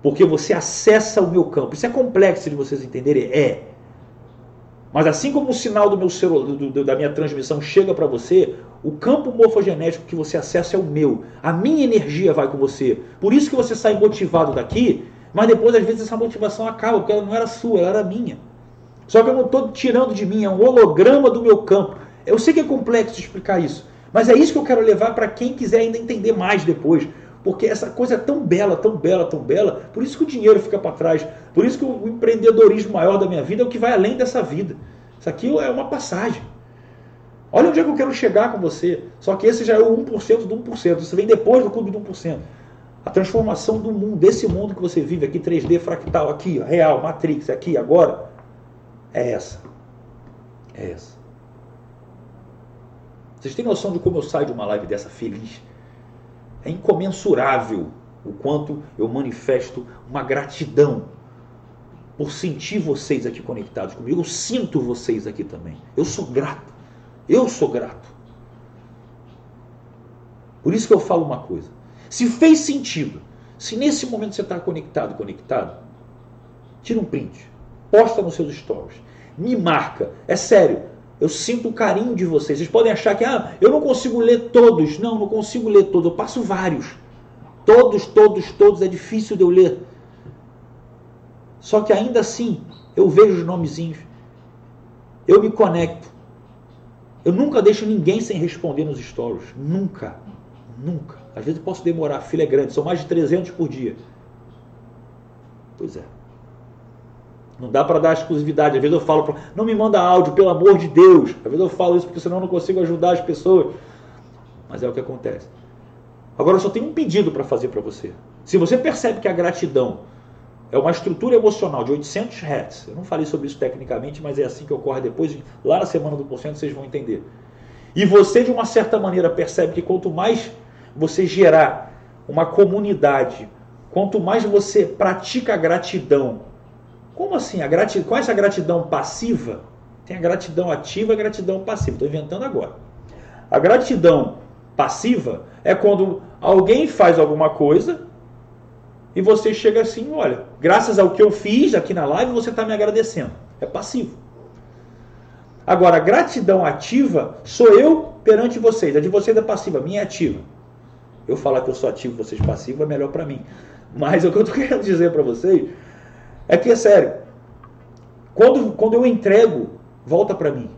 Porque você acessa o meu campo. Isso é complexo de vocês entenderem? É. Mas assim como o sinal do meu celular, do, da minha transmissão chega para você, o campo morfogenético que você acessa é o meu. A minha energia vai com você. Por isso que você sai motivado daqui, mas depois às vezes essa motivação acaba, porque ela não era sua, ela era minha. Só que eu não estou tirando de mim, é um holograma do meu campo. Eu sei que é complexo explicar isso, mas é isso que eu quero levar para quem quiser ainda entender mais depois. Porque essa coisa é tão bela, tão bela, tão bela, por isso que o dinheiro fica para trás. Por isso que o empreendedorismo maior da minha vida é o que vai além dessa vida. Isso aqui é uma passagem. Olha onde é que eu quero chegar com você. Só que esse já é o 1% do 1%. Isso vem depois do clube do 1%. A transformação do mundo, desse mundo que você vive aqui, 3D, fractal, aqui, real, Matrix, aqui, agora, é essa. É essa. Vocês têm noção de como eu saio de uma live dessa feliz? É incomensurável o quanto eu manifesto uma gratidão por sentir vocês aqui conectados comigo. Eu sinto vocês aqui também. Eu sou grato. Eu sou grato. Por isso que eu falo uma coisa. Se fez sentido, se nesse momento você está conectado, conectado, tira um print, posta nos seus stories, me marca. É sério, eu sinto o carinho de vocês. Vocês podem achar que ah, eu não consigo ler todos. Não, não consigo ler todos. Eu passo vários. Todos, todos, todos. É difícil de eu ler. Só que ainda assim, eu vejo os nomezinhos. Eu me conecto. Eu nunca deixo ninguém sem responder nos stories. Nunca. Nunca. Às vezes eu posso demorar. A fila é grande. São mais de 300 por dia. Pois é. Não dá para dar exclusividade. Às vezes eu falo, não me manda áudio, pelo amor de Deus. Às vezes eu falo isso porque senão eu não consigo ajudar as pessoas. Mas é o que acontece. Agora eu só tenho um pedido para fazer para você. Se você percebe que a gratidão é uma estrutura emocional de 800 Hz, eu não falei sobre isso tecnicamente, mas é assim que ocorre depois, lá na semana do porcento vocês vão entender. E você, de uma certa maneira, percebe que quanto mais você gerar uma comunidade, quanto mais você pratica a gratidão, como assim? A gratidão, qual é essa gratidão passiva? Tem a gratidão ativa e a gratidão passiva. Estou inventando agora. A gratidão passiva é quando alguém faz alguma coisa e você chega assim, olha, graças ao que eu fiz aqui na live, você está me agradecendo. É passivo. Agora, a gratidão ativa sou eu perante vocês. A de vocês é passiva, a minha é ativa. Eu falar que eu sou ativo vocês passivos é melhor para mim. Mas o que eu estou querendo dizer para vocês é que é sério. Quando, quando eu entrego, volta para mim.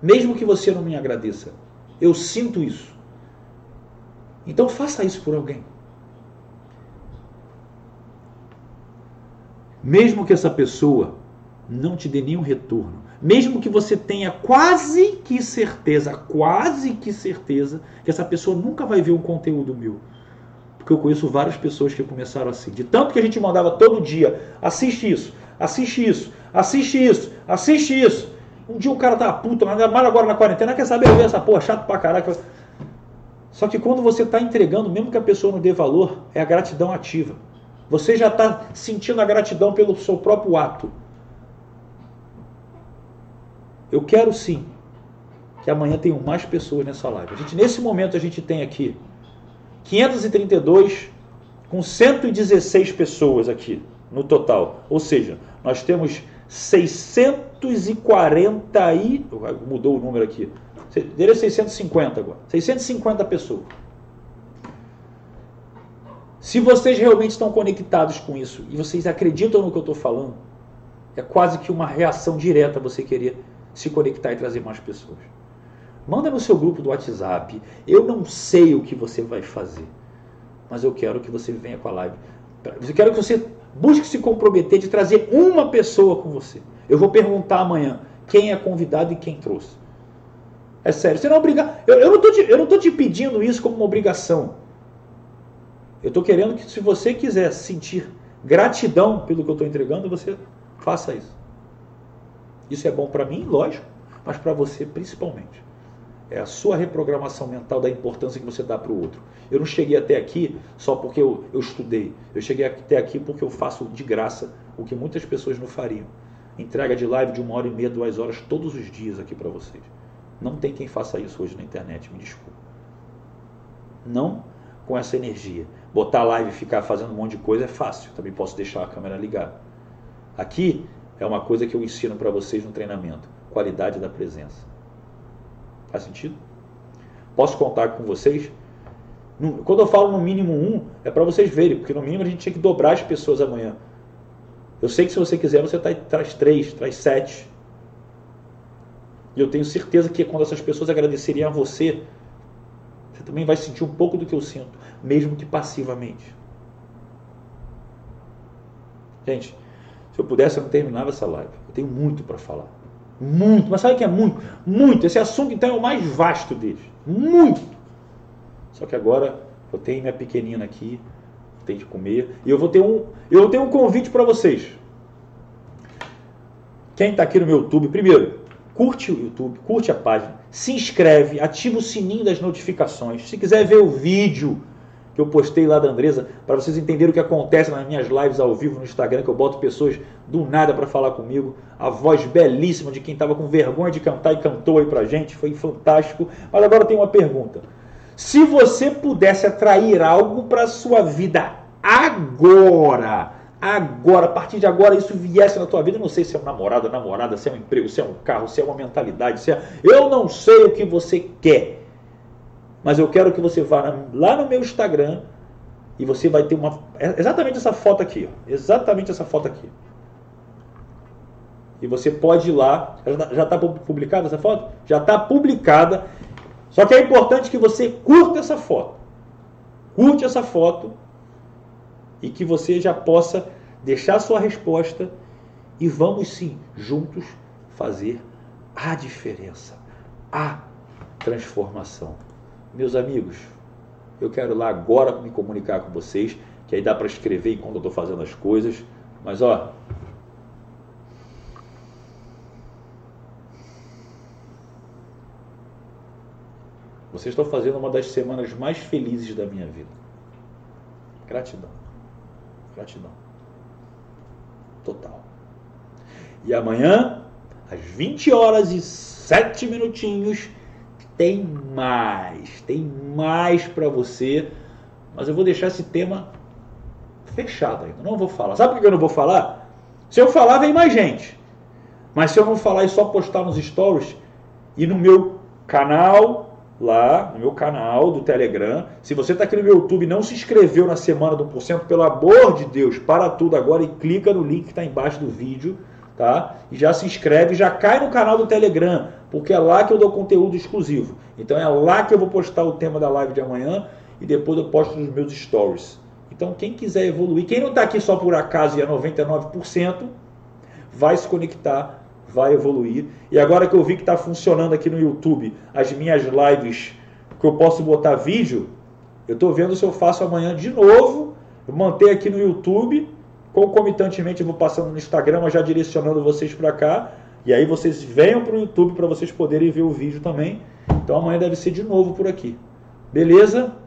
Mesmo que você não me agradeça. Eu sinto isso. Então faça isso por alguém. Mesmo que essa pessoa não te dê nenhum retorno, mesmo que você tenha quase que certeza, quase que certeza, que essa pessoa nunca vai ver um conteúdo meu. Porque eu conheço várias pessoas que começaram assim. De tanto que a gente mandava todo dia, assiste isso, assiste isso, assiste isso, assiste isso. Um dia o cara tá puto, mas agora na quarentena, quer saber ver essa porra chato pra caraca. Só que quando você está entregando, mesmo que a pessoa não dê valor, é a gratidão ativa. Você já está sentindo a gratidão pelo seu próprio ato. Eu quero sim que amanhã tenham mais pessoas nessa live. A gente, nesse momento a gente tem aqui 532 com 116 pessoas aqui no total. Ou seja, nós temos 640 e mudou o número aqui. Dele é 650 agora. 650 pessoas. Se vocês realmente estão conectados com isso e vocês acreditam no que eu estou falando, é quase que uma reação direta você querer se conectar e trazer mais pessoas. Manda no seu grupo do WhatsApp. Eu não sei o que você vai fazer, mas eu quero que você venha com a live. Eu quero que você busque se comprometer de trazer uma pessoa com você. Eu vou perguntar amanhã quem é convidado e quem trouxe. É sério, você não é. Eu, eu não estou te, te pedindo isso como uma obrigação. Eu estou querendo que, se você quiser sentir gratidão pelo que eu estou entregando, você faça isso. Isso é bom para mim, lógico, mas para você principalmente. É a sua reprogramação mental da importância que você dá para o outro. Eu não cheguei até aqui só porque eu, eu estudei. Eu cheguei até aqui porque eu faço de graça o que muitas pessoas não fariam. Entrega de live de uma hora e meia, duas horas todos os dias aqui para vocês. Não tem quem faça isso hoje na internet, me desculpe. Não com essa energia. Botar live e ficar fazendo um monte de coisa é fácil. Também posso deixar a câmera ligada. Aqui é uma coisa que eu ensino para vocês no treinamento: qualidade da presença. Faz sentido? Posso contar com vocês? Quando eu falo no mínimo um, é para vocês verem, porque no mínimo a gente tinha que dobrar as pessoas amanhã. Eu sei que se você quiser, você tá, traz três, traz sete. E eu tenho certeza que quando essas pessoas agradeceriam a você, você também vai sentir um pouco do que eu sinto, mesmo que passivamente. Gente, se eu pudesse, eu não terminava essa live. Eu tenho muito para falar. Muito. Mas sabe o que é muito? Muito. Esse assunto, então, é o mais vasto deles. Muito. Só que agora eu tenho minha pequenina aqui, tem que comer. E eu vou ter um, eu ter um convite para vocês. Quem está aqui no meu YouTube, primeiro, curte o YouTube, curte a página, se inscreve, ativa o sininho das notificações. Se quiser ver o vídeo que eu postei lá da Andresa, para vocês entenderem o que acontece nas minhas lives ao vivo no Instagram, que eu boto pessoas do nada para falar comigo, a voz belíssima de quem estava com vergonha de cantar e cantou aí pra gente, foi fantástico. Mas agora tem uma pergunta. Se você pudesse atrair algo para sua vida agora, agora, a partir de agora, isso viesse na tua vida, eu não sei se é um namorado, namorada, se é um emprego, se é um carro, se é uma mentalidade, se é... Eu não sei o que você quer. Mas eu quero que você vá lá no meu Instagram e você vai ter uma. É exatamente essa foto aqui. Ó, exatamente essa foto aqui. E você pode ir lá. Já está publicada essa foto? Já está publicada. Só que é importante que você curta essa foto. Curte essa foto e que você já possa deixar sua resposta e vamos sim, juntos, fazer a diferença, a transformação. Meus amigos, eu quero lá agora me comunicar com vocês, que aí dá para escrever enquanto eu estou fazendo as coisas, mas ó. Vocês estão fazendo uma das semanas mais felizes da minha vida. Gratidão. Gratidão. Total. E amanhã, às 20 horas e 7 minutinhos, tem mais, tem mais para você, mas eu vou deixar esse tema fechado ainda. Não vou falar. Sabe por que eu não vou falar? Se eu falar, vem mais gente. Mas se eu não falar e só postar nos stories e no meu canal, lá no meu canal do Telegram. Se você está aqui no meu YouTube e não se inscreveu na semana do porcento, pelo amor de Deus, para tudo agora e clica no link que está embaixo do vídeo, tá? E já se inscreve, já cai no canal do Telegram, porque é lá que eu dou conteúdo exclusivo. Então é lá que eu vou postar o tema da live de amanhã e depois eu posto nos meus stories. Então quem quiser evoluir, quem não está aqui só por acaso e é 99%, vai se conectar vai evoluir. E agora que eu vi que está funcionando aqui no YouTube as minhas lives, que eu posso botar vídeo, eu estou vendo se eu faço amanhã de novo, manter aqui no YouTube, concomitantemente eu vou passando no Instagram, já direcionando vocês para cá, e aí vocês venham para o YouTube para vocês poderem ver o vídeo também. Então amanhã deve ser de novo por aqui. Beleza?